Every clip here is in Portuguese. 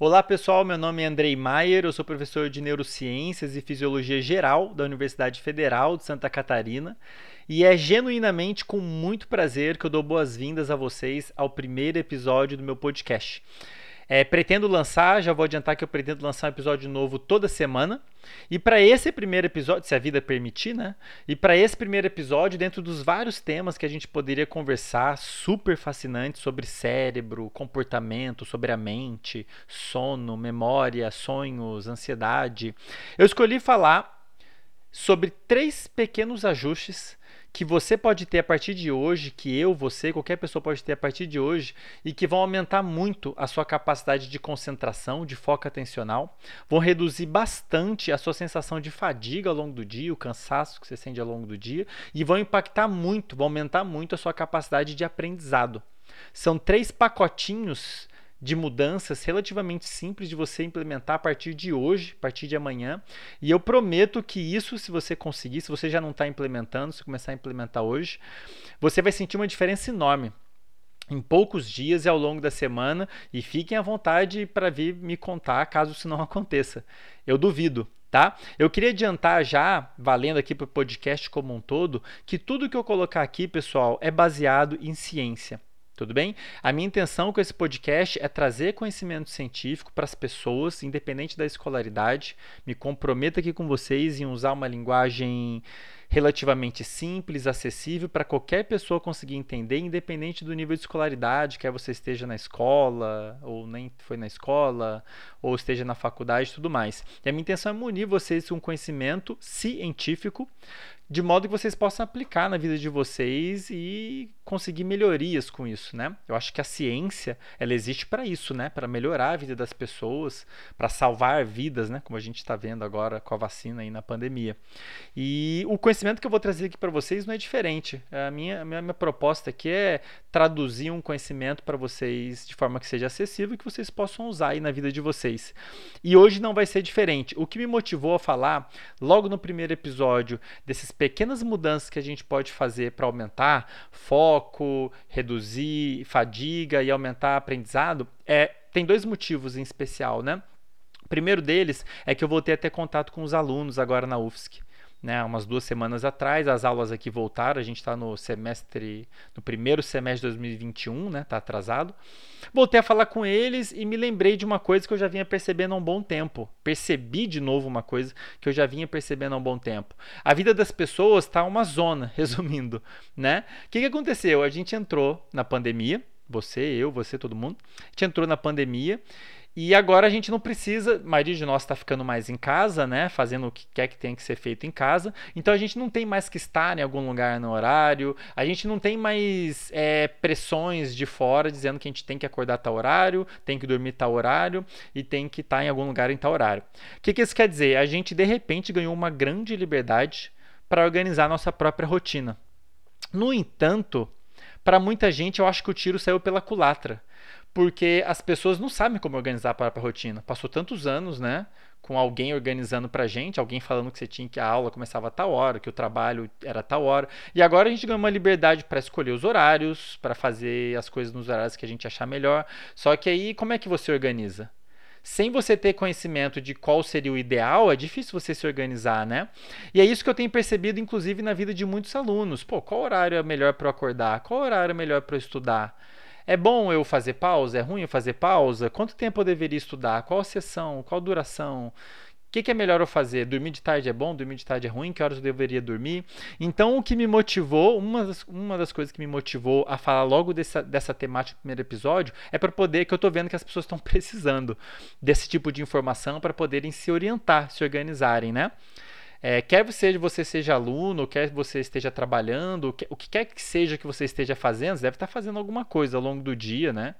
Olá pessoal, meu nome é Andrei Maier, eu sou professor de Neurociências e Fisiologia Geral da Universidade Federal de Santa Catarina. E é genuinamente com muito prazer que eu dou boas-vindas a vocês ao primeiro episódio do meu podcast. É, pretendo lançar, já vou adiantar que eu pretendo lançar um episódio novo toda semana. E para esse primeiro episódio, se a vida permitir, né? E para esse primeiro episódio, dentro dos vários temas que a gente poderia conversar, super fascinantes sobre cérebro, comportamento, sobre a mente, sono, memória, sonhos, ansiedade, eu escolhi falar sobre três pequenos ajustes que você pode ter a partir de hoje, que eu, você, qualquer pessoa pode ter a partir de hoje e que vão aumentar muito a sua capacidade de concentração, de foco atencional, vão reduzir bastante a sua sensação de fadiga ao longo do dia, o cansaço que você sente ao longo do dia e vão impactar muito, vão aumentar muito a sua capacidade de aprendizado. São três pacotinhos de mudanças relativamente simples de você implementar a partir de hoje, a partir de amanhã. E eu prometo que isso, se você conseguir, se você já não está implementando, se começar a implementar hoje, você vai sentir uma diferença enorme em poucos dias e ao longo da semana. E fiquem à vontade para vir me contar caso isso não aconteça. Eu duvido, tá? Eu queria adiantar já, valendo aqui para o podcast como um todo, que tudo que eu colocar aqui, pessoal, é baseado em ciência. Tudo bem? A minha intenção com esse podcast é trazer conhecimento científico para as pessoas, independente da escolaridade. Me comprometo aqui com vocês em usar uma linguagem relativamente simples, acessível para qualquer pessoa conseguir entender, independente do nível de escolaridade, quer você esteja na escola, ou nem foi na escola, ou esteja na faculdade e tudo mais. E a minha intenção é munir vocês com conhecimento científico, de modo que vocês possam aplicar na vida de vocês e conseguir melhorias com isso, né? Eu acho que a ciência, ela existe para isso, né? Para melhorar a vida das pessoas, para salvar vidas, né? Como a gente está vendo agora com a vacina aí na pandemia. E o conhecimento que eu vou trazer aqui para vocês não é diferente. A minha, a minha, minha proposta aqui é traduzir um conhecimento para vocês de forma que seja acessível e que vocês possam usar aí na vida de vocês. E hoje não vai ser diferente. O que me motivou a falar logo no primeiro episódio desses pequenas mudanças que a gente pode fazer para aumentar foco, reduzir fadiga e aumentar aprendizado, é, tem dois motivos em especial, né? Primeiro deles é que eu a ter contato com os alunos agora na UFSC né, umas duas semanas atrás. As aulas aqui voltaram, a gente está no semestre, no primeiro semestre de 2021, né, está atrasado. Voltei a falar com eles e me lembrei de uma coisa que eu já vinha percebendo há um bom tempo. Percebi de novo uma coisa que eu já vinha percebendo há um bom tempo. A vida das pessoas está uma zona, resumindo, né? O que, que aconteceu? A gente entrou na pandemia, você, eu, você, todo mundo. A gente entrou na pandemia e agora a gente não precisa, a maioria de nós está ficando mais em casa, né? Fazendo o que quer que tenha que ser feito em casa. Então a gente não tem mais que estar em algum lugar no horário, a gente não tem mais é, pressões de fora dizendo que a gente tem que acordar tal horário, tem que dormir tal horário e tem que estar em algum lugar em tal horário. O que, que isso quer dizer? A gente de repente ganhou uma grande liberdade para organizar nossa própria rotina. No entanto, para muita gente eu acho que o tiro saiu pela culatra porque as pessoas não sabem como organizar a própria rotina. Passou tantos anos, né? Com alguém organizando pra gente, alguém falando que você tinha que a aula começava a tal hora, que o trabalho era tal hora. E agora a gente ganha uma liberdade para escolher os horários, para fazer as coisas nos horários que a gente achar melhor. Só que aí, como é que você organiza? Sem você ter conhecimento de qual seria o ideal, é difícil você se organizar, né? E é isso que eu tenho percebido, inclusive, na vida de muitos alunos. Pô, qual horário é melhor para eu acordar? Qual horário é melhor para eu estudar? É bom eu fazer pausa? É ruim eu fazer pausa? Quanto tempo eu deveria estudar? Qual sessão? Qual duração? O que, que, é melhor eu fazer? Dormir de tarde é bom? Dormir de tarde é ruim? Que horas eu deveria dormir? Então, o que me motivou, uma das, uma das coisas que me motivou a falar logo dessa, dessa temática no primeiro episódio, é para poder, que eu estou vendo que as pessoas estão precisando desse tipo de informação para poderem se orientar, se organizarem, né? É, quer você, você seja aluno, quer você esteja trabalhando, o que quer que seja que você esteja fazendo, você deve estar fazendo alguma coisa ao longo do dia, né?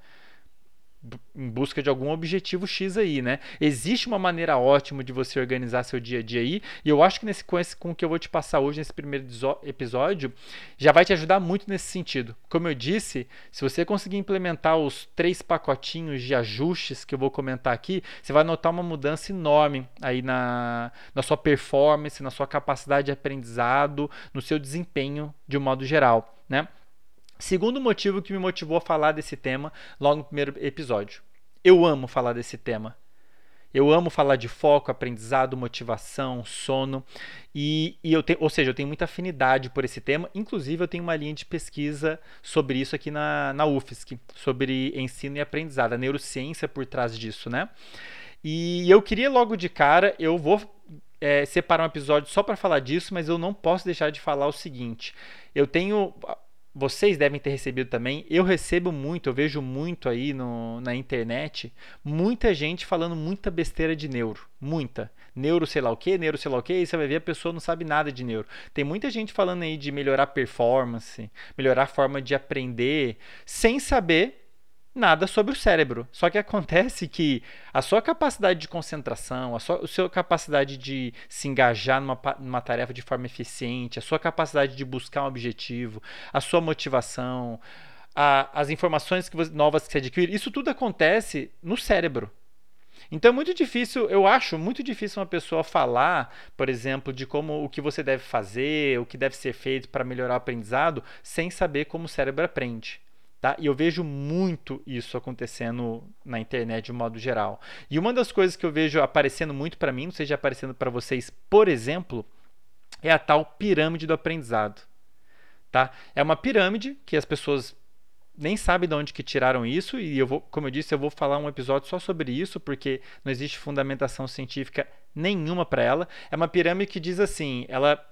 Em busca de algum objetivo X aí, né? Existe uma maneira ótima de você organizar seu dia a dia aí, e eu acho que nesse, com, esse, com o que eu vou te passar hoje nesse primeiro episódio, já vai te ajudar muito nesse sentido. Como eu disse, se você conseguir implementar os três pacotinhos de ajustes que eu vou comentar aqui, você vai notar uma mudança enorme aí na, na sua performance, na sua capacidade de aprendizado, no seu desempenho de um modo geral, né? Segundo motivo que me motivou a falar desse tema logo no primeiro episódio. Eu amo falar desse tema. Eu amo falar de foco, aprendizado, motivação, sono. E, e eu tenho, ou seja, eu tenho muita afinidade por esse tema. Inclusive, eu tenho uma linha de pesquisa sobre isso aqui na, na UFSC, sobre ensino e aprendizado, a neurociência por trás disso, né? E eu queria logo de cara, eu vou é, separar um episódio só para falar disso, mas eu não posso deixar de falar o seguinte: eu tenho vocês devem ter recebido também. Eu recebo muito, eu vejo muito aí no, na internet, muita gente falando muita besteira de neuro. Muita. Neuro sei lá o que, neuro sei lá o que, e você vai ver a pessoa não sabe nada de neuro. Tem muita gente falando aí de melhorar performance, melhorar a forma de aprender, sem saber nada sobre o cérebro. Só que acontece que a sua capacidade de concentração, a sua, a sua capacidade de se engajar numa, numa tarefa de forma eficiente, a sua capacidade de buscar um objetivo, a sua motivação, a, as informações que você, novas que você adquire, isso tudo acontece no cérebro. Então é muito difícil, eu acho muito difícil uma pessoa falar, por exemplo, de como o que você deve fazer, o que deve ser feito para melhorar o aprendizado, sem saber como o cérebro aprende. Tá? E eu vejo muito isso acontecendo na internet de um modo geral. E uma das coisas que eu vejo aparecendo muito para mim, não seja aparecendo para vocês, por exemplo, é a tal pirâmide do aprendizado. Tá? É uma pirâmide que as pessoas nem sabem de onde que tiraram isso e eu vou, como eu disse, eu vou falar um episódio só sobre isso porque não existe fundamentação científica nenhuma para ela. É uma pirâmide que diz assim, ela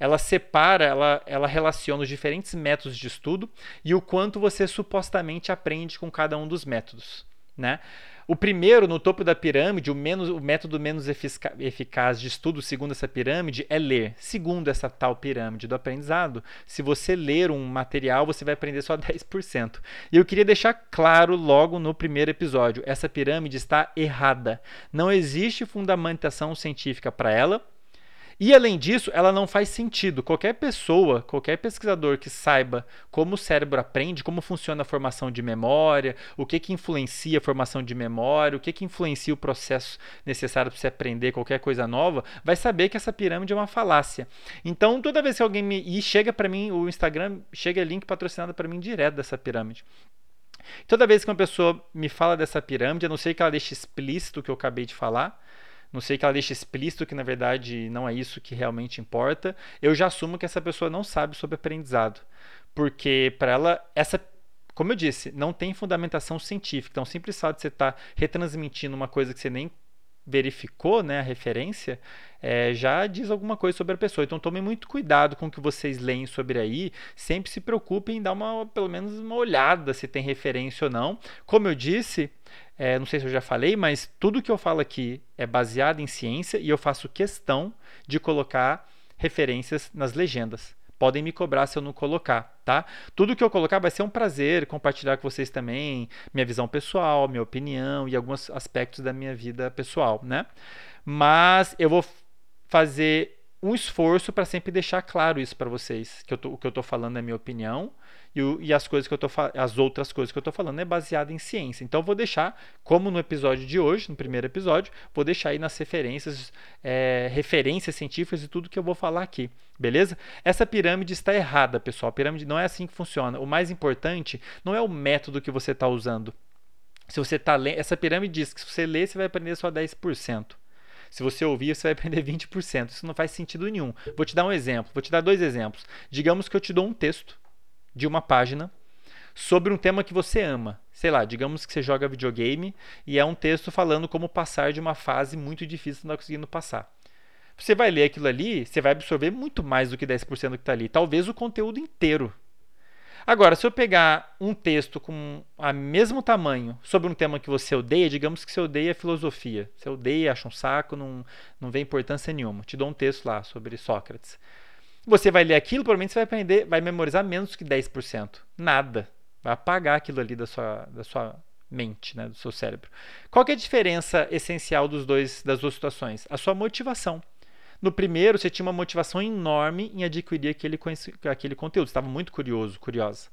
ela separa, ela, ela relaciona os diferentes métodos de estudo e o quanto você supostamente aprende com cada um dos métodos. Né? O primeiro, no topo da pirâmide, o, menos, o método menos eficaz de estudo, segundo essa pirâmide, é ler. Segundo essa tal pirâmide do aprendizado, se você ler um material, você vai aprender só 10%. E eu queria deixar claro logo no primeiro episódio: essa pirâmide está errada. Não existe fundamentação científica para ela e além disso, ela não faz sentido. Qualquer pessoa, qualquer pesquisador que saiba como o cérebro aprende, como funciona a formação de memória, o que, que influencia a formação de memória, o que, que influencia o processo necessário para você aprender qualquer coisa nova, vai saber que essa pirâmide é uma falácia. Então, toda vez que alguém me. E chega para mim, o Instagram chega link patrocinado para mim direto dessa pirâmide. Toda vez que uma pessoa me fala dessa pirâmide, a não ser que ela deixe explícito o que eu acabei de falar, não sei que ela deixe explícito que na verdade não é isso que realmente importa, eu já assumo que essa pessoa não sabe sobre aprendizado. Porque para ela, essa como eu disse, não tem fundamentação científica. Então, o simples fato de você estar tá retransmitindo uma coisa que você nem verificou né, a referência, é, já diz alguma coisa sobre a pessoa. Então tome muito cuidado com o que vocês leem sobre aí. Sempre se preocupem em dar uma, pelo menos uma olhada se tem referência ou não. Como eu disse, é, não sei se eu já falei, mas tudo que eu falo aqui é baseado em ciência e eu faço questão de colocar referências nas legendas. Podem me cobrar se eu não colocar, tá? Tudo que eu colocar vai ser um prazer compartilhar com vocês também minha visão pessoal, minha opinião e alguns aspectos da minha vida pessoal, né? Mas eu vou fazer um esforço para sempre deixar claro isso para vocês, que tô, o que eu estou falando é minha opinião e, e, as coisas que eu tô as outras coisas que eu estou falando é baseada em ciência. Então vou deixar, como no episódio de hoje, no primeiro episódio, vou deixar aí nas referências, é, referências científicas e tudo que eu vou falar aqui, beleza? Essa pirâmide está errada, pessoal. A pirâmide não é assim que funciona. O mais importante não é o método que você está usando. Se você está lendo, essa pirâmide diz que se você ler, você vai aprender só 10%. Se você ouvir, você vai aprender 20%. Isso não faz sentido nenhum. Vou te dar um exemplo, vou te dar dois exemplos. Digamos que eu te dou um texto de uma página sobre um tema que você ama. Sei lá, digamos que você joga videogame e é um texto falando como passar de uma fase muito difícil que não está conseguindo passar. Você vai ler aquilo ali, você vai absorver muito mais do que 10% do que está ali. Talvez o conteúdo inteiro Agora, se eu pegar um texto com o mesmo tamanho sobre um tema que você odeia, digamos que você odeia filosofia, você odeia, acha um saco, não, não vê importância nenhuma. Te dou um texto lá sobre Sócrates. Você vai ler aquilo, provavelmente você vai aprender, vai memorizar menos que 10%. Nada. Vai apagar aquilo ali da sua, da sua mente, né, do seu cérebro. Qual é a diferença essencial dos dois, das duas situações? A sua motivação. No primeiro, você tinha uma motivação enorme em adquirir aquele, aquele conteúdo. Você estava muito curioso, curiosa.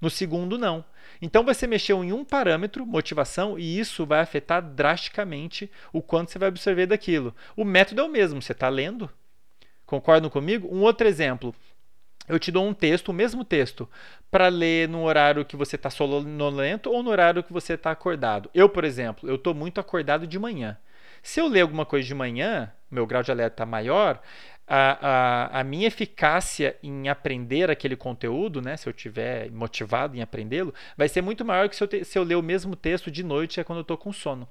No segundo, não. Então você mexeu em um parâmetro, motivação, e isso vai afetar drasticamente o quanto você vai absorver daquilo. O método é o mesmo, você está lendo. Concordam comigo? Um outro exemplo. eu te dou um texto, o mesmo texto, para ler no horário que você está sonolento ou no horário que você está acordado. Eu, por exemplo, eu estou muito acordado de manhã. Se eu ler alguma coisa de manhã, meu grau de alerta está maior, a, a, a, minha eficácia em aprender aquele conteúdo, né, se eu estiver motivado em aprendê-lo, vai ser muito maior que se eu, te, se eu ler o mesmo texto de noite, é quando eu estou com sono.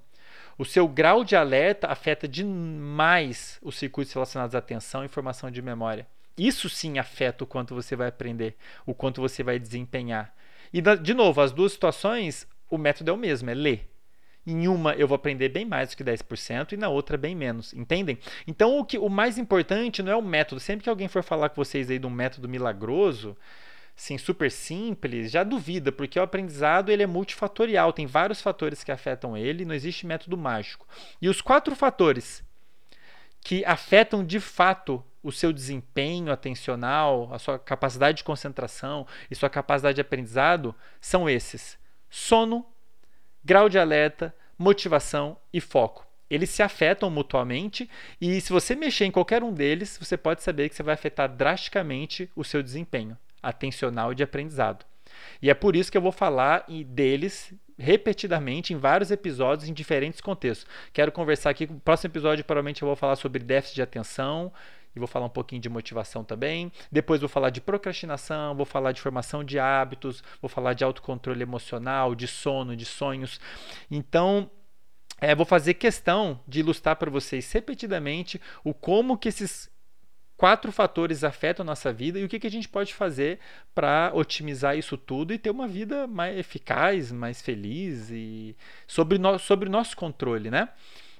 O seu grau de alerta afeta demais os circuitos relacionados à atenção e formação de memória. Isso sim afeta o quanto você vai aprender, o quanto você vai desempenhar. E, de novo, as duas situações, o método é o mesmo, é ler. Em uma eu vou aprender bem mais do que 10% e na outra bem menos, entendem? Então o que o mais importante não é o método. Sempre que alguém for falar com vocês aí de um método milagroso, sim, super simples, já duvida, porque o aprendizado ele é multifatorial, tem vários fatores que afetam ele, não existe método mágico. E os quatro fatores que afetam de fato o seu desempenho atencional, a sua capacidade de concentração e sua capacidade de aprendizado são esses: sono, grau de alerta, motivação e foco. Eles se afetam mutuamente e se você mexer em qualquer um deles, você pode saber que você vai afetar drasticamente o seu desempenho atencional e de aprendizado. E é por isso que eu vou falar deles repetidamente em vários episódios em diferentes contextos. Quero conversar aqui, no próximo episódio provavelmente eu vou falar sobre déficit de atenção, e vou falar um pouquinho de motivação também. Depois vou falar de procrastinação, vou falar de formação de hábitos, vou falar de autocontrole emocional, de sono, de sonhos. Então, é, vou fazer questão de ilustrar para vocês repetidamente o como que esses quatro fatores afetam a nossa vida e o que, que a gente pode fazer para otimizar isso tudo e ter uma vida mais eficaz, mais feliz e sobre, no, sobre o nosso controle, né?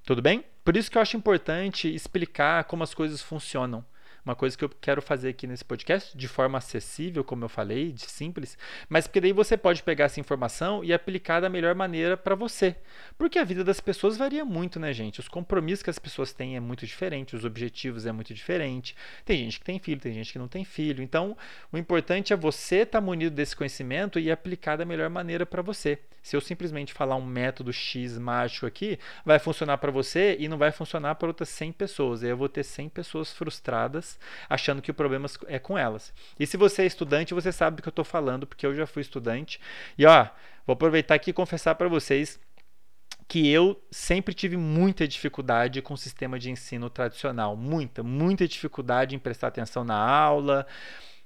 Tudo bem? Por isso que eu acho importante explicar como as coisas funcionam. Uma coisa que eu quero fazer aqui nesse podcast, de forma acessível, como eu falei, de simples, mas porque daí você pode pegar essa informação e aplicar da melhor maneira para você. Porque a vida das pessoas varia muito, né, gente? Os compromissos que as pessoas têm é muito diferente, os objetivos é muito diferente. Tem gente que tem filho, tem gente que não tem filho. Então, o importante é você estar tá munido desse conhecimento e aplicar da melhor maneira para você. Se eu simplesmente falar um método X mágico aqui, vai funcionar para você e não vai funcionar para outras 100 pessoas. Aí eu vou ter 100 pessoas frustradas achando que o problema é com elas. E se você é estudante, você sabe do que eu estou falando, porque eu já fui estudante. E ó, vou aproveitar aqui e confessar para vocês que eu sempre tive muita dificuldade com o sistema de ensino tradicional. Muita, muita dificuldade em prestar atenção na aula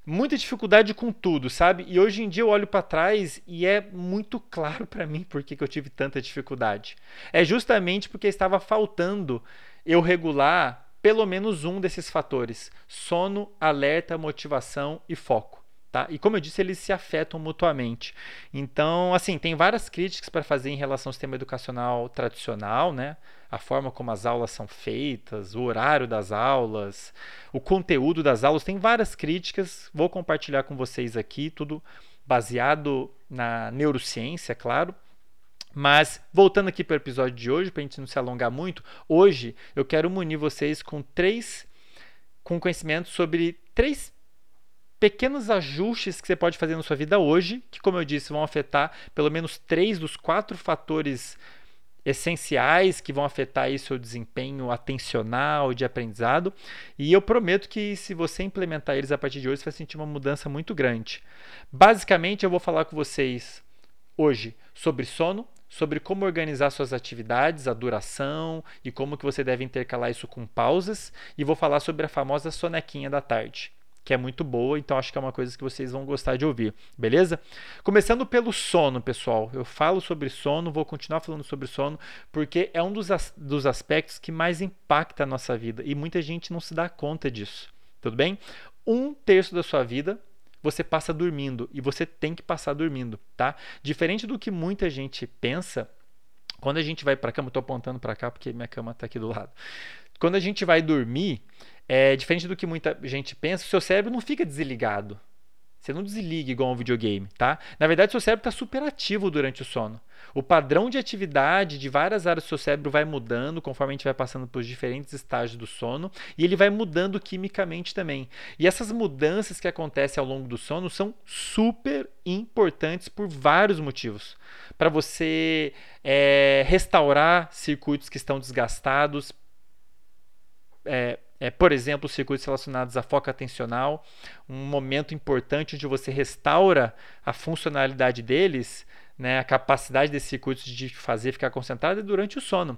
muita dificuldade com tudo, sabe? E hoje em dia eu olho para trás e é muito claro para mim por que eu tive tanta dificuldade. É justamente porque estava faltando eu regular pelo menos um desses fatores: sono, alerta, motivação e foco. Tá? E como eu disse, eles se afetam mutuamente. Então, assim, tem várias críticas para fazer em relação ao sistema educacional tradicional, né? A forma como as aulas são feitas, o horário das aulas, o conteúdo das aulas, tem várias críticas. Vou compartilhar com vocês aqui, tudo baseado na neurociência, claro. Mas, voltando aqui para o episódio de hoje, para a gente não se alongar muito, hoje eu quero munir vocês com três com conhecimento sobre três pequenos ajustes que você pode fazer na sua vida hoje, que, como eu disse, vão afetar pelo menos três dos quatro fatores essenciais que vão afetar aí seu desempenho atencional, de aprendizado. E eu prometo que se você implementar eles a partir de hoje, você vai sentir uma mudança muito grande. Basicamente, eu vou falar com vocês hoje sobre sono, sobre como organizar suas atividades, a duração e como que você deve intercalar isso com pausas, e vou falar sobre a famosa sonequinha da tarde que é muito boa, então acho que é uma coisa que vocês vão gostar de ouvir, beleza? Começando pelo sono, pessoal. Eu falo sobre sono, vou continuar falando sobre sono, porque é um dos, as, dos aspectos que mais impacta a nossa vida e muita gente não se dá conta disso, tudo bem? Um terço da sua vida você passa dormindo e você tem que passar dormindo, tá? Diferente do que muita gente pensa, quando a gente vai para cama, estou apontando para cá porque minha cama está aqui do lado. Quando a gente vai dormir, é diferente do que muita gente pensa, o seu cérebro não fica desligado. Você não desliga igual um videogame, tá? Na verdade, seu cérebro está super ativo durante o sono. O padrão de atividade de várias áreas do seu cérebro vai mudando conforme a gente vai passando por diferentes estágios do sono e ele vai mudando quimicamente também. E essas mudanças que acontecem ao longo do sono são super importantes por vários motivos. Para você é, restaurar circuitos que estão desgastados, é, é, por exemplo, circuitos relacionados a foco atencional, um momento importante onde você restaura a funcionalidade deles, né, a capacidade desses circuitos de fazer ficar concentrado é durante o sono.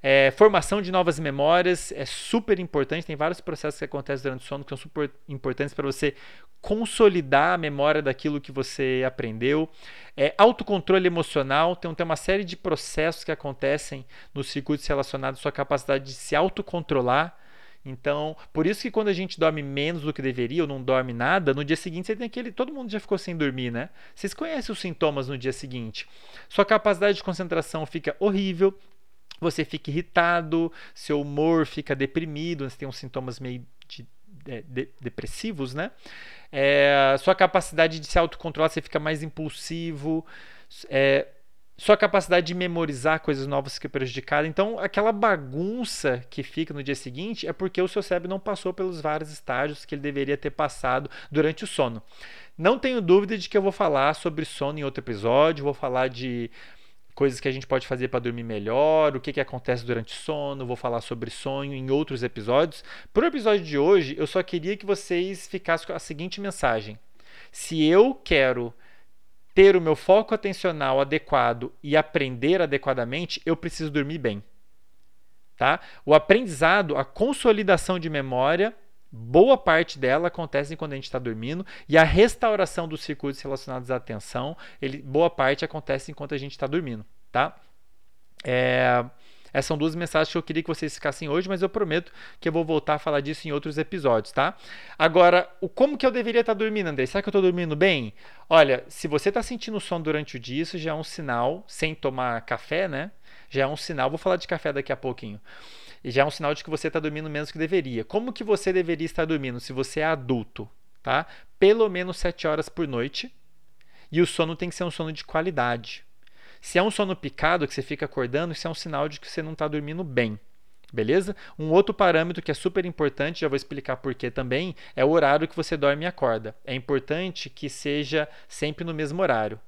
É, formação de novas memórias é super importante, tem vários processos que acontecem durante o sono que são super importantes para você consolidar a memória daquilo que você aprendeu. É, autocontrole emocional, então tem uma série de processos que acontecem nos circuitos relacionados à sua capacidade de se autocontrolar então, por isso que quando a gente dorme menos do que deveria ou não dorme nada, no dia seguinte você tem aquele. Todo mundo já ficou sem dormir, né? Vocês conhecem os sintomas no dia seguinte. Sua capacidade de concentração fica horrível, você fica irritado, seu humor fica deprimido, você tem uns sintomas meio de, de, de, depressivos, né? É, sua capacidade de se autocontrolar, você fica mais impulsivo. É, sua capacidade de memorizar coisas novas fica prejudicada. Então, aquela bagunça que fica no dia seguinte é porque o seu cérebro não passou pelos vários estágios que ele deveria ter passado durante o sono. Não tenho dúvida de que eu vou falar sobre sono em outro episódio, vou falar de coisas que a gente pode fazer para dormir melhor, o que, que acontece durante o sono, vou falar sobre sonho em outros episódios. Para o episódio de hoje, eu só queria que vocês ficassem com a seguinte mensagem: se eu quero ter o meu foco atencional adequado e aprender adequadamente, eu preciso dormir bem. Tá? O aprendizado, a consolidação de memória, boa parte dela acontece quando a gente está dormindo e a restauração dos circuitos relacionados à atenção, ele, boa parte acontece enquanto a gente está dormindo. Tá? É, essas são duas mensagens que eu queria que vocês ficassem hoje, mas eu prometo que eu vou voltar a falar disso em outros episódios, tá? Agora, o como que eu deveria estar dormindo, André? Será que eu estou dormindo bem? Olha, se você está sentindo sono durante o dia, isso já é um sinal, sem tomar café, né? Já é um sinal, vou falar de café daqui a pouquinho. Já é um sinal de que você está dormindo menos que deveria. Como que você deveria estar dormindo se você é adulto, tá? Pelo menos 7 horas por noite. E o sono tem que ser um sono de qualidade. Se é um sono picado que você fica acordando, isso é um sinal de que você não está dormindo bem. Beleza? Um outro parâmetro que é super importante, já vou explicar por que também, é o horário que você dorme e acorda. É importante que seja sempre no mesmo horário.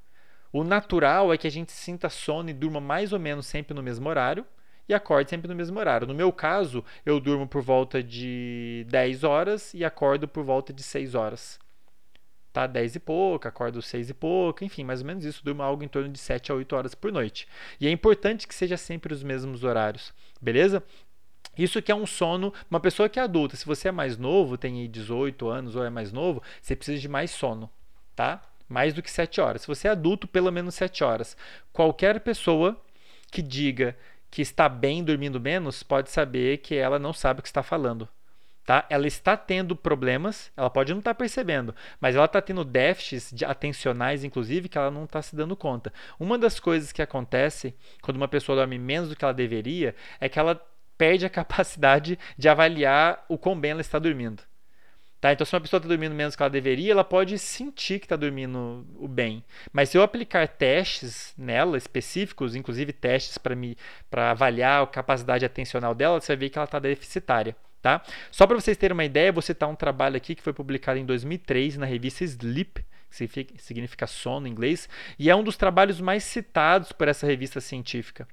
O natural é que a gente sinta sono e durma mais ou menos sempre no mesmo horário e acorde sempre no mesmo horário. No meu caso, eu durmo por volta de 10 horas e acordo por volta de 6 horas tá 10 e pouco, acordo 6 e pouco, enfim, mais ou menos isso, durmo algo em torno de 7 a 8 horas por noite. E é importante que seja sempre os mesmos horários, beleza? Isso que é um sono, uma pessoa que é adulta, se você é mais novo, tem 18 anos ou é mais novo, você precisa de mais sono, tá? Mais do que 7 horas. Se você é adulto, pelo menos 7 horas. Qualquer pessoa que diga que está bem dormindo menos, pode saber que ela não sabe o que está falando. Tá? Ela está tendo problemas, ela pode não estar tá percebendo, mas ela está tendo déficits atencionais, inclusive, que ela não está se dando conta. Uma das coisas que acontece quando uma pessoa dorme menos do que ela deveria é que ela perde a capacidade de avaliar o quão bem ela está dormindo. Tá? Então, se uma pessoa está dormindo menos do que ela deveria, ela pode sentir que está dormindo o bem. Mas se eu aplicar testes nela específicos, inclusive testes para avaliar a capacidade atencional dela, você vai ver que ela está deficitária. Tá? Só para vocês terem uma ideia, vou citar um trabalho aqui que foi publicado em 2003 na revista Sleep, que significa sono em inglês, e é um dos trabalhos mais citados por essa revista científica.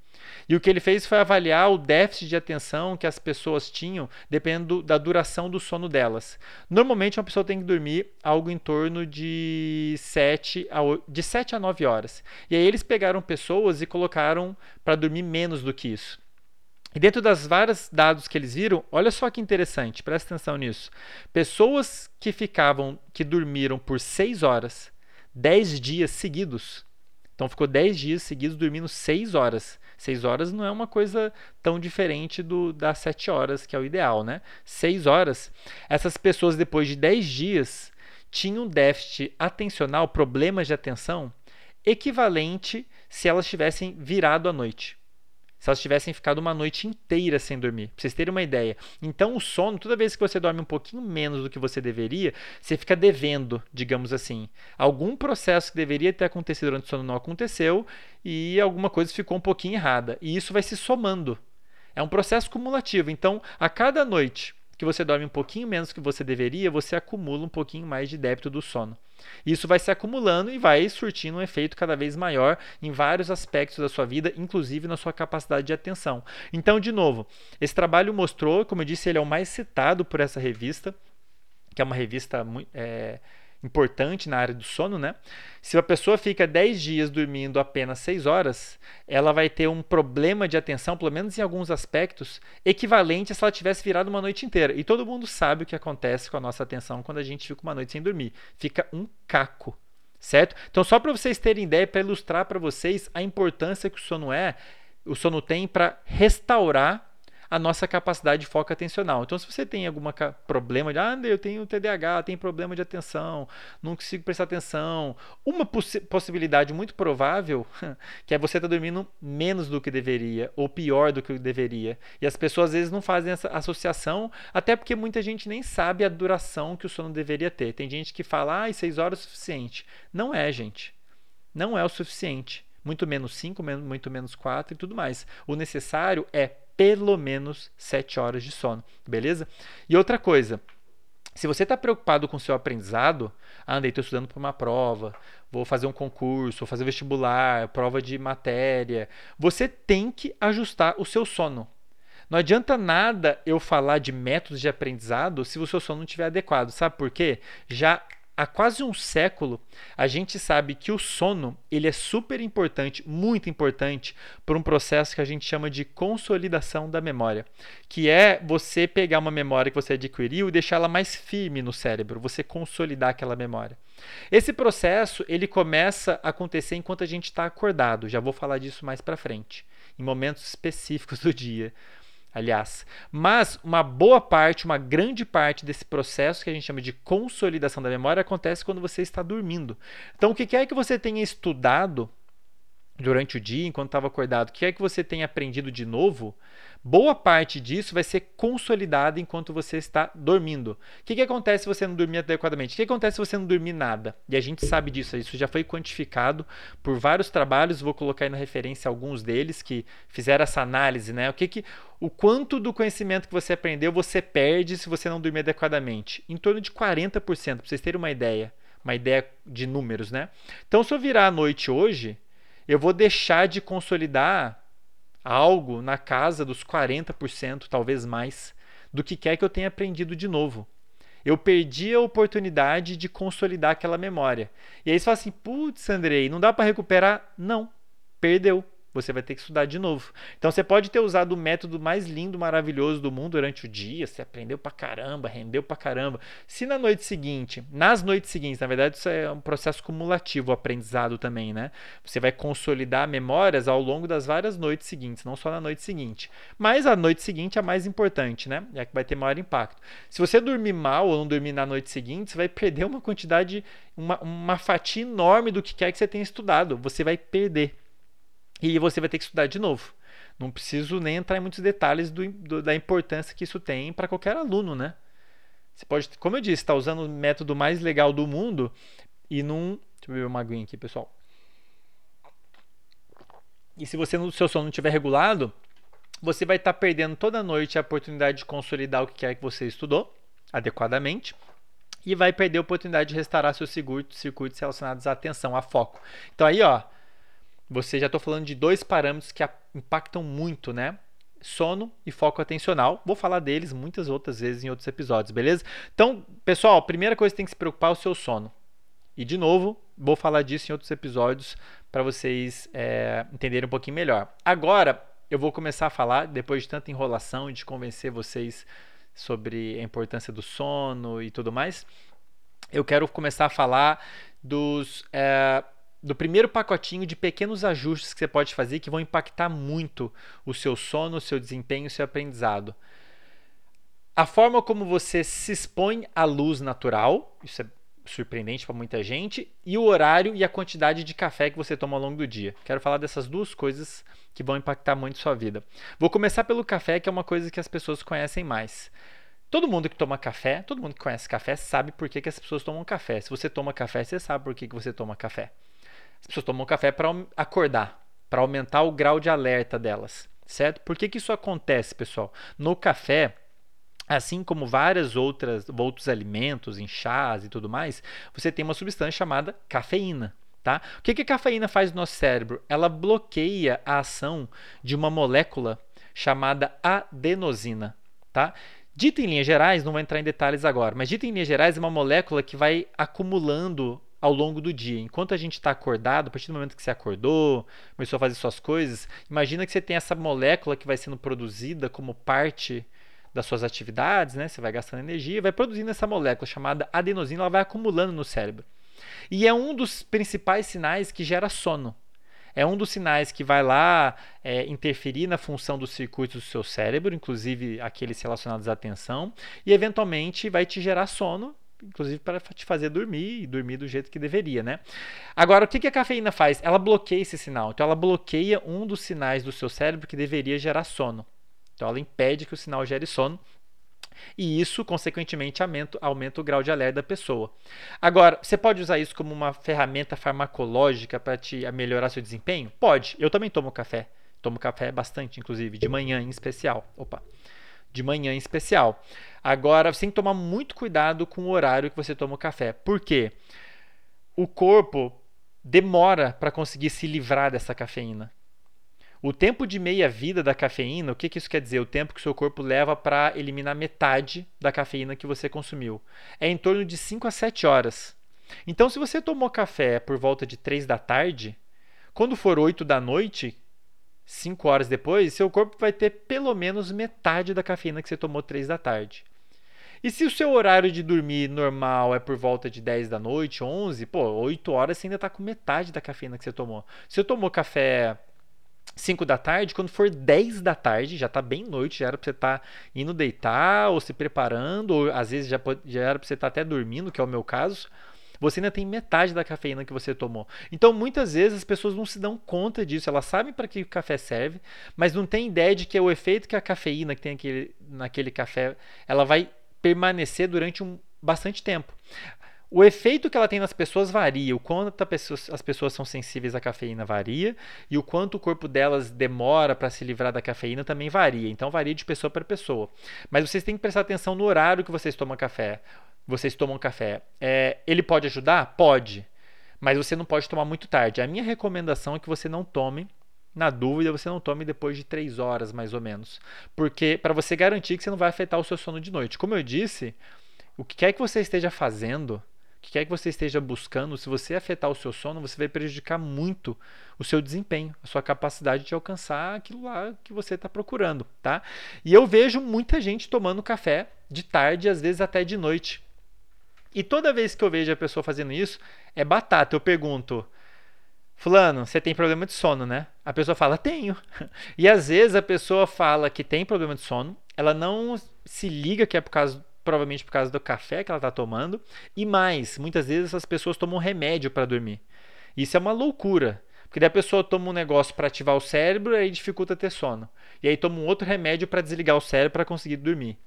E o que ele fez foi avaliar o déficit de atenção que as pessoas tinham dependendo da duração do sono delas. Normalmente, uma pessoa tem que dormir algo em torno de 7 a, de 7 a 9 horas. E aí eles pegaram pessoas e colocaram para dormir menos do que isso. E dentro das vários dados que eles viram, olha só que interessante, presta atenção nisso. Pessoas que ficavam, que dormiram por 6 horas, 10 dias seguidos. Então ficou 10 dias seguidos dormindo 6 horas. 6 horas não é uma coisa tão diferente do, das 7 horas, que é o ideal, né? 6 horas. Essas pessoas, depois de 10 dias, tinham déficit atencional, problemas de atenção, equivalente se elas tivessem virado à noite se elas tivessem ficado uma noite inteira sem dormir. Pra vocês terem uma ideia. Então, o sono, toda vez que você dorme um pouquinho menos do que você deveria, você fica devendo, digamos assim. Algum processo que deveria ter acontecido durante o sono não aconteceu e alguma coisa ficou um pouquinho errada. E isso vai se somando. É um processo cumulativo. Então, a cada noite que você dorme um pouquinho menos que você deveria, você acumula um pouquinho mais de débito do sono. Isso vai se acumulando e vai surtindo um efeito cada vez maior em vários aspectos da sua vida, inclusive na sua capacidade de atenção. Então, de novo, esse trabalho mostrou, como eu disse, ele é o mais citado por essa revista, que é uma revista é, importante na área do sono, né? Se a pessoa fica 10 dias dormindo apenas 6 horas, ela vai ter um problema de atenção, pelo menos em alguns aspectos, equivalente a se ela tivesse virado uma noite inteira. E todo mundo sabe o que acontece com a nossa atenção quando a gente fica uma noite sem dormir. Fica um caco, certo? Então, só para vocês terem ideia, para ilustrar para vocês a importância que o sono é, o sono tem para restaurar a nossa capacidade de foco atencional. Então, se você tem algum problema de, ah, eu tenho TDAH, tenho problema de atenção, não consigo prestar atenção, uma poss possibilidade muito provável que é você estar tá dormindo menos do que deveria ou pior do que deveria. E as pessoas às vezes não fazem essa associação, até porque muita gente nem sabe a duração que o sono deveria ter. Tem gente que fala, ah, seis horas é o suficiente. Não é, gente. Não é o suficiente muito menos 5, muito menos 4 e tudo mais. O necessário é pelo menos 7 horas de sono, beleza? E outra coisa, se você está preocupado com o seu aprendizado, ah, andei, estou estudando para uma prova, vou fazer um concurso, vou fazer vestibular, prova de matéria, você tem que ajustar o seu sono. Não adianta nada eu falar de métodos de aprendizado se o seu sono não estiver adequado. Sabe por quê? Já há quase um século, a gente sabe que o sono ele é super importante, muito importante, para um processo que a gente chama de consolidação da memória, que é você pegar uma memória que você adquiriu e deixá-la mais firme no cérebro, você consolidar aquela memória. Esse processo ele começa a acontecer enquanto a gente está acordado. Já vou falar disso mais para frente, em momentos específicos do dia aliás. Mas uma boa parte, uma grande parte desse processo que a gente chama de consolidação da memória acontece quando você está dormindo. Então, o que quer que você tenha estudado durante o dia, enquanto estava acordado, o que quer que você tenha aprendido de novo, boa parte disso vai ser consolidada enquanto você está dormindo. O que, que acontece se você não dormir adequadamente? O que acontece se você não dormir nada? E a gente sabe disso, isso já foi quantificado por vários trabalhos, vou colocar aí na referência alguns deles que fizeram essa análise, né? O que que o quanto do conhecimento que você aprendeu você perde se você não dormir adequadamente? Em torno de 40%, para vocês terem uma ideia, uma ideia de números, né? Então, se eu virar à noite hoje, eu vou deixar de consolidar algo na casa dos 40%, talvez mais, do que quer que eu tenha aprendido de novo. Eu perdi a oportunidade de consolidar aquela memória. E aí você fala assim: putz, Andrei, não dá para recuperar? Não, perdeu você vai ter que estudar de novo. Então você pode ter usado o método mais lindo, maravilhoso do mundo durante o dia, você aprendeu pra caramba, rendeu pra caramba. Se na noite seguinte, nas noites seguintes, na verdade isso é um processo cumulativo, o aprendizado também, né? Você vai consolidar memórias ao longo das várias noites seguintes, não só na noite seguinte. Mas a noite seguinte é a mais importante, né? É a que vai ter maior impacto. Se você dormir mal ou não dormir na noite seguinte, você vai perder uma quantidade, uma, uma fatia enorme do que quer que você tenha estudado. Você vai perder e você vai ter que estudar de novo. Não preciso nem entrar em muitos detalhes do, do, da importância que isso tem para qualquer aluno, né? Você pode, como eu disse, estar tá usando o método mais legal do mundo e não. Deixa eu beber uma aguinha aqui, pessoal. E se você seu sono não estiver regulado, você vai estar tá perdendo toda noite a oportunidade de consolidar o que quer que você estudou adequadamente e vai perder a oportunidade de restaurar seus circuitos relacionados à atenção, a foco. Então aí, ó, você já estou falando de dois parâmetros que impactam muito, né? Sono e foco atencional. Vou falar deles muitas outras vezes em outros episódios, beleza? Então, pessoal, a primeira coisa que tem que se preocupar é o seu sono. E de novo, vou falar disso em outros episódios para vocês é, entenderem um pouquinho melhor. Agora, eu vou começar a falar, depois de tanta enrolação e de convencer vocês sobre a importância do sono e tudo mais, eu quero começar a falar dos é, do primeiro pacotinho de pequenos ajustes que você pode fazer que vão impactar muito o seu sono, o seu desempenho, o seu aprendizado. A forma como você se expõe à luz natural, isso é surpreendente para muita gente, e o horário e a quantidade de café que você toma ao longo do dia. Quero falar dessas duas coisas que vão impactar muito sua vida. Vou começar pelo café, que é uma coisa que as pessoas conhecem mais. Todo mundo que toma café, todo mundo que conhece café, sabe por que, que as pessoas tomam café. Se você toma café, você sabe por que, que você toma café. As pessoas tomam café para acordar, para aumentar o grau de alerta delas, certo? Por que, que isso acontece, pessoal? No café, assim como várias outras outros alimentos, em chás e tudo mais, você tem uma substância chamada cafeína. Tá? O que, que a cafeína faz no nosso cérebro? Ela bloqueia a ação de uma molécula chamada adenosina. Tá? Dito em linhas gerais, não vou entrar em detalhes agora, mas dito em linhas gerais, é uma molécula que vai acumulando ao longo do dia. Enquanto a gente está acordado, a partir do momento que você acordou, começou a fazer suas coisas, imagina que você tem essa molécula que vai sendo produzida como parte das suas atividades, né? Você vai gastando energia, vai produzindo essa molécula chamada adenosina, ela vai acumulando no cérebro. E é um dos principais sinais que gera sono. É um dos sinais que vai lá é, interferir na função dos circuitos do seu cérebro, inclusive aqueles relacionados à atenção, e eventualmente vai te gerar sono, inclusive para te fazer dormir e dormir do jeito que deveria, né? Agora, o que a cafeína faz? Ela bloqueia esse sinal. Então, ela bloqueia um dos sinais do seu cérebro que deveria gerar sono. Então, ela impede que o sinal gere sono e isso, consequentemente, aumenta, aumenta o grau de alerta da pessoa. Agora, você pode usar isso como uma ferramenta farmacológica para te melhorar seu desempenho? Pode. Eu também tomo café. Tomo café bastante, inclusive, de manhã em especial. Opa. De manhã em especial. Agora, você tem que tomar muito cuidado com o horário que você toma o café. Por quê? O corpo demora para conseguir se livrar dessa cafeína. O tempo de meia-vida da cafeína, o que, que isso quer dizer? O tempo que o seu corpo leva para eliminar metade da cafeína que você consumiu. É em torno de 5 a 7 horas. Então, se você tomou café por volta de 3 da tarde, quando for 8 da noite, 5 horas depois, seu corpo vai ter pelo menos metade da cafeína que você tomou 3 da tarde. E se o seu horário de dormir normal é por volta de 10 da noite, 11, pô, 8 horas você ainda está com metade da cafeína que você tomou. Se você tomou café 5 da tarde, quando for 10 da tarde, já está bem noite, já era para você estar tá indo deitar ou se preparando, ou às vezes já, já era para você estar tá até dormindo, que é o meu caso. Você ainda tem metade da cafeína que você tomou. Então, muitas vezes as pessoas não se dão conta disso. Elas sabem para que o café serve, mas não têm ideia de que o efeito que a cafeína que tem aquele, naquele café, ela vai permanecer durante um bastante tempo. O efeito que ela tem nas pessoas varia, o quanto pessoa, as pessoas são sensíveis à cafeína varia, e o quanto o corpo delas demora para se livrar da cafeína também varia. Então varia de pessoa para pessoa. Mas vocês têm que prestar atenção no horário que vocês tomam café. Vocês tomam café. É, ele pode ajudar? Pode. Mas você não pode tomar muito tarde. A minha recomendação é que você não tome na dúvida, você não tome depois de 3 horas, mais ou menos. Porque para você garantir que você não vai afetar o seu sono de noite. Como eu disse, o que quer que você esteja fazendo, que quer que você esteja buscando, se você afetar o seu sono, você vai prejudicar muito o seu desempenho, a sua capacidade de alcançar aquilo lá que você está procurando, tá? E eu vejo muita gente tomando café de tarde, às vezes até de noite. E toda vez que eu vejo a pessoa fazendo isso, é batata. Eu pergunto, Fulano, você tem problema de sono, né? A pessoa fala, tenho. E às vezes a pessoa fala que tem problema de sono, ela não se liga que é por causa provavelmente por causa do café que ela está tomando. E mais, muitas vezes essas pessoas tomam remédio para dormir. Isso é uma loucura. Porque daí a pessoa toma um negócio para ativar o cérebro e aí dificulta ter sono. E aí toma um outro remédio para desligar o cérebro para conseguir dormir.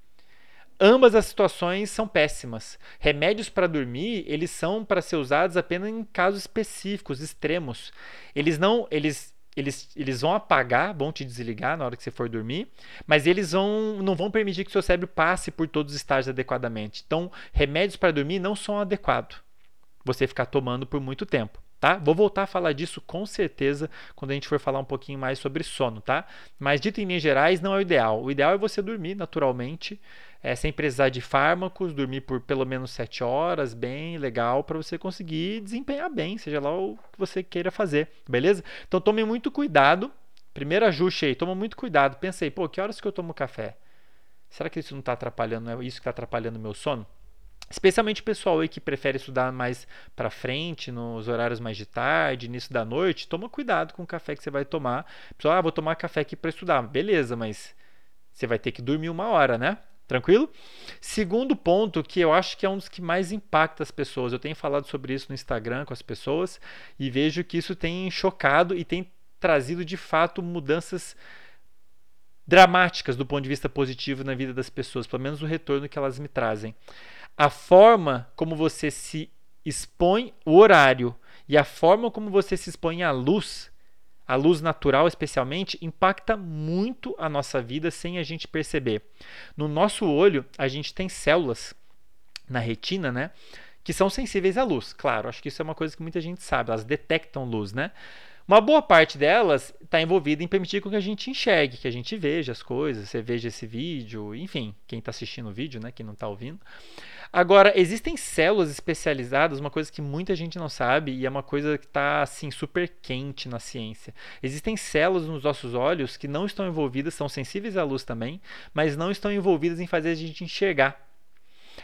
Ambas as situações são péssimas. Remédios para dormir, eles são para ser usados apenas em casos específicos, extremos. Eles não, eles eles, eles vão apagar, vão te desligar na hora que você for dormir, mas eles vão, não vão permitir que seu cérebro passe por todos os estágios adequadamente. Então, remédios para dormir não são adequados você ficar tomando por muito tempo. Tá? Vou voltar a falar disso com certeza quando a gente for falar um pouquinho mais sobre sono, tá? Mas dito em linhas gerais, não é o ideal. O ideal é você dormir naturalmente, é, sem precisar de fármacos, dormir por pelo menos 7 horas, bem legal, para você conseguir desempenhar bem, seja lá o que você queira fazer, beleza? Então tome muito cuidado. Primeiro ajuste aí, toma muito cuidado. Pensei, pô, que horas que eu tomo café? Será que isso não está atrapalhando, é isso que está atrapalhando o meu sono? Especialmente o pessoal aí que prefere estudar mais para frente, nos horários mais de tarde, início da noite, toma cuidado com o café que você vai tomar. Pessoal, ah, vou tomar café aqui para estudar. Beleza, mas você vai ter que dormir uma hora, né? Tranquilo? Segundo ponto, que eu acho que é um dos que mais impacta as pessoas. Eu tenho falado sobre isso no Instagram com as pessoas e vejo que isso tem chocado e tem trazido de fato mudanças dramáticas do ponto de vista positivo na vida das pessoas, pelo menos o retorno que elas me trazem. A forma como você se expõe, o horário e a forma como você se expõe à luz a luz natural especialmente, impacta muito a nossa vida sem a gente perceber. No nosso olho, a gente tem células na retina, né? Que são sensíveis à luz. Claro, acho que isso é uma coisa que muita gente sabe, elas detectam luz, né? Uma boa parte delas está envolvida em permitir que a gente enxergue, que a gente veja as coisas, você veja esse vídeo, enfim, quem está assistindo o vídeo, né, quem não está ouvindo. Agora, existem células especializadas, uma coisa que muita gente não sabe e é uma coisa que está assim super quente na ciência. Existem células nos nossos olhos que não estão envolvidas, são sensíveis à luz também, mas não estão envolvidas em fazer a gente enxergar.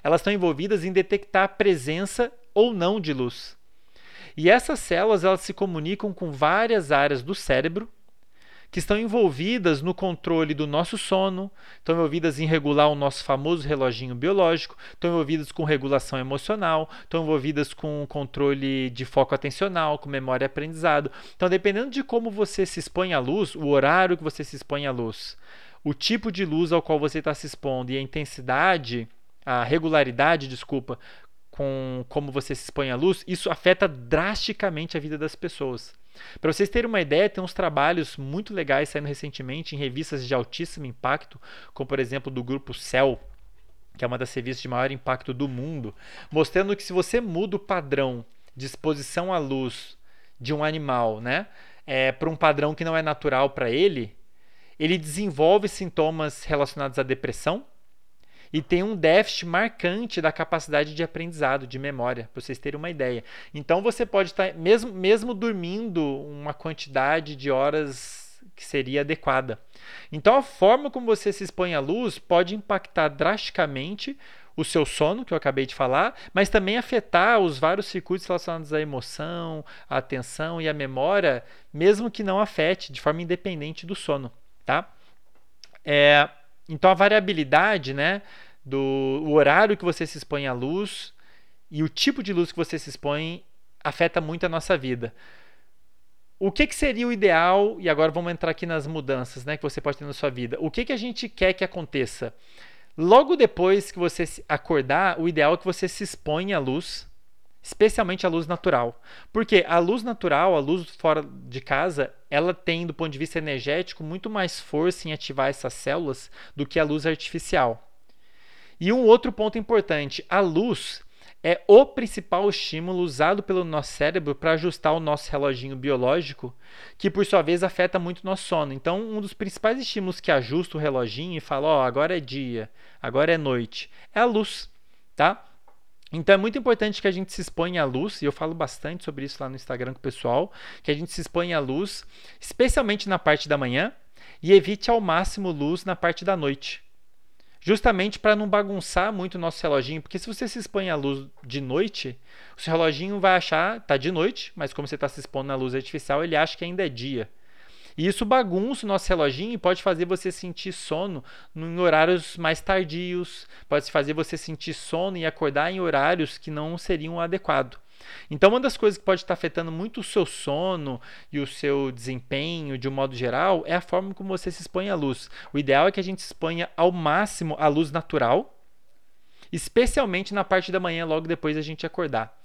Elas estão envolvidas em detectar a presença ou não de luz. E essas células elas se comunicam com várias áreas do cérebro que estão envolvidas no controle do nosso sono, estão envolvidas em regular o nosso famoso reloginho biológico, estão envolvidas com regulação emocional, estão envolvidas com controle de foco atencional, com memória e aprendizado. Então, dependendo de como você se expõe à luz, o horário que você se expõe à luz, o tipo de luz ao qual você está se expondo e a intensidade, a regularidade, desculpa, com como você se expõe à luz, isso afeta drasticamente a vida das pessoas. Para vocês terem uma ideia, tem uns trabalhos muito legais saindo recentemente em revistas de altíssimo impacto, como por exemplo do grupo Cell, que é uma das revistas de maior impacto do mundo, mostrando que se você muda o padrão de exposição à luz de um animal, né, é, para um padrão que não é natural para ele, ele desenvolve sintomas relacionados à depressão, e tem um déficit marcante da capacidade de aprendizado, de memória, para vocês terem uma ideia. Então você pode estar, mesmo, mesmo dormindo uma quantidade de horas que seria adequada. Então a forma como você se expõe à luz pode impactar drasticamente o seu sono, que eu acabei de falar, mas também afetar os vários circuitos relacionados à emoção, à atenção e à memória, mesmo que não afete de forma independente do sono, tá? É, então a variabilidade, né, do horário que você se expõe à luz e o tipo de luz que você se expõe afeta muito a nossa vida. O que, que seria o ideal? E agora vamos entrar aqui nas mudanças, né, que você pode ter na sua vida. O que que a gente quer que aconteça? Logo depois que você acordar, o ideal é que você se exponha à luz especialmente a luz natural. Porque a luz natural, a luz fora de casa, ela tem, do ponto de vista energético, muito mais força em ativar essas células do que a luz artificial. E um outro ponto importante: a luz é o principal estímulo usado pelo nosso cérebro para ajustar o nosso reloginho biológico, que por sua vez afeta muito o nosso sono. Então, um dos principais estímulos que ajusta o reloginho e fala: Ó, oh, agora é dia, agora é noite, é a luz, tá? Então é muito importante que a gente se exponha à luz, e eu falo bastante sobre isso lá no Instagram com o pessoal, que a gente se exponha à luz, especialmente na parte da manhã, e evite ao máximo luz na parte da noite. Justamente para não bagunçar muito o nosso reloginho, porque se você se expõe à luz de noite, o seu reloginho vai achar, tá de noite, mas como você está se expondo à luz artificial, ele acha que ainda é dia. E isso bagunça o nosso reloginho e pode fazer você sentir sono em horários mais tardios, pode fazer você sentir sono e acordar em horários que não seriam adequados. Então, uma das coisas que pode estar afetando muito o seu sono e o seu desempenho de um modo geral é a forma como você se expõe à luz. O ideal é que a gente exponha ao máximo à luz natural, especialmente na parte da manhã, logo depois da gente acordar.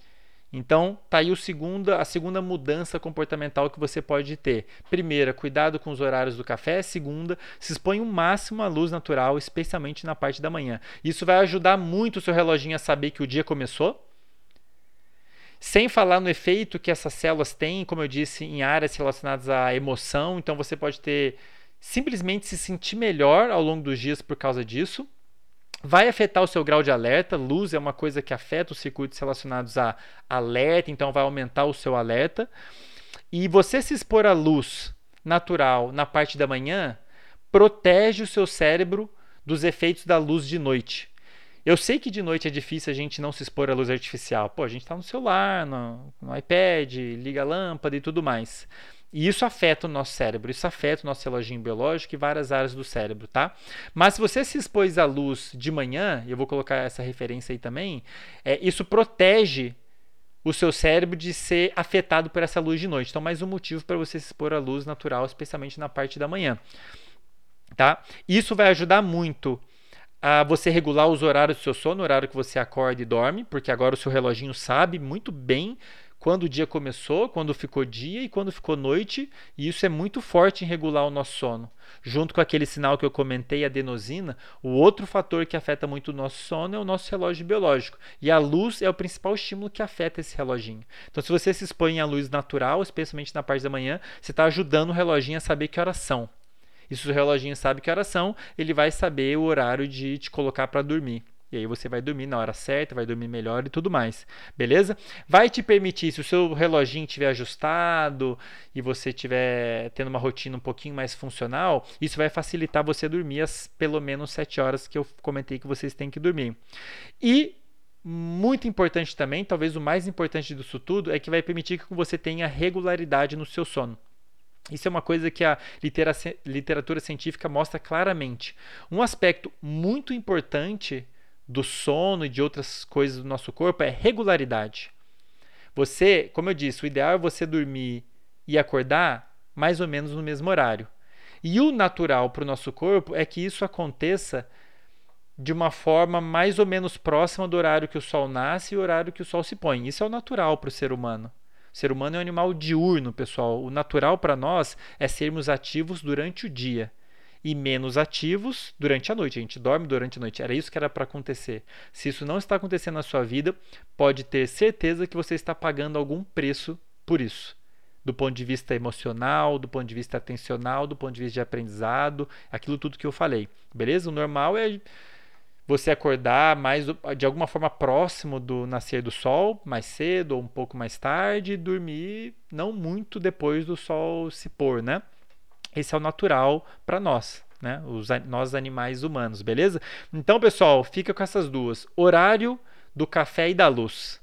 Então, tá aí o segunda, a segunda mudança comportamental que você pode ter. Primeira, cuidado com os horários do café. Segunda, se expõe o máximo à luz natural, especialmente na parte da manhã. Isso vai ajudar muito o seu reloginho a saber que o dia começou. Sem falar no efeito que essas células têm, como eu disse, em áreas relacionadas à emoção. Então, você pode ter simplesmente se sentir melhor ao longo dos dias por causa disso vai afetar o seu grau de alerta. Luz é uma coisa que afeta os circuitos relacionados a alerta, então vai aumentar o seu alerta. E você se expor à luz natural na parte da manhã protege o seu cérebro dos efeitos da luz de noite. Eu sei que de noite é difícil a gente não se expor à luz artificial. Pô, a gente está no celular, no, no iPad, liga a lâmpada e tudo mais. E isso afeta o nosso cérebro, isso afeta o nosso reloginho biológico e várias áreas do cérebro, tá? Mas se você se expôs à luz de manhã, eu vou colocar essa referência aí também, é, isso protege o seu cérebro de ser afetado por essa luz de noite. Então, mais um motivo para você se expor à luz natural, especialmente na parte da manhã, tá? Isso vai ajudar muito a você regular os horários do seu sono, o horário que você acorda e dorme, porque agora o seu reloginho sabe muito bem quando o dia começou, quando ficou dia e quando ficou noite, e isso é muito forte em regular o nosso sono. Junto com aquele sinal que eu comentei, a adenosina, o outro fator que afeta muito o nosso sono é o nosso relógio biológico. E a luz é o principal estímulo que afeta esse reloginho. Então, se você se expõe à luz natural, especialmente na parte da manhã, você está ajudando o reloginho a saber que horas são. E se o reloginho sabe que horas são, ele vai saber o horário de te colocar para dormir. E aí você vai dormir na hora certa, vai dormir melhor e tudo mais. Beleza? Vai te permitir, se o seu reloginho estiver ajustado e você estiver tendo uma rotina um pouquinho mais funcional, isso vai facilitar você dormir as pelo menos 7 horas que eu comentei que vocês têm que dormir. E muito importante também, talvez o mais importante disso tudo, é que vai permitir que você tenha regularidade no seu sono. Isso é uma coisa que a literatura científica mostra claramente. Um aspecto muito importante do sono e de outras coisas do nosso corpo é regularidade. Você, como eu disse, o ideal é você dormir e acordar mais ou menos no mesmo horário. E o natural para o nosso corpo é que isso aconteça de uma forma mais ou menos próxima do horário que o sol nasce e o horário que o sol se põe. Isso é o natural para o ser humano. O ser humano é um animal diurno, pessoal. O natural para nós é sermos ativos durante o dia e menos ativos durante a noite. A gente dorme durante a noite. Era isso que era para acontecer. Se isso não está acontecendo na sua vida, pode ter certeza que você está pagando algum preço por isso. Do ponto de vista emocional, do ponto de vista atencional, do ponto de vista de aprendizado, aquilo tudo que eu falei. Beleza? O normal é você acordar mais de alguma forma próximo do nascer do sol, mais cedo ou um pouco mais tarde, e dormir não muito depois do sol se pôr, né? Esse é o natural para nós, né? Os, nós animais humanos, beleza? Então, pessoal, fica com essas duas: horário do café e da luz.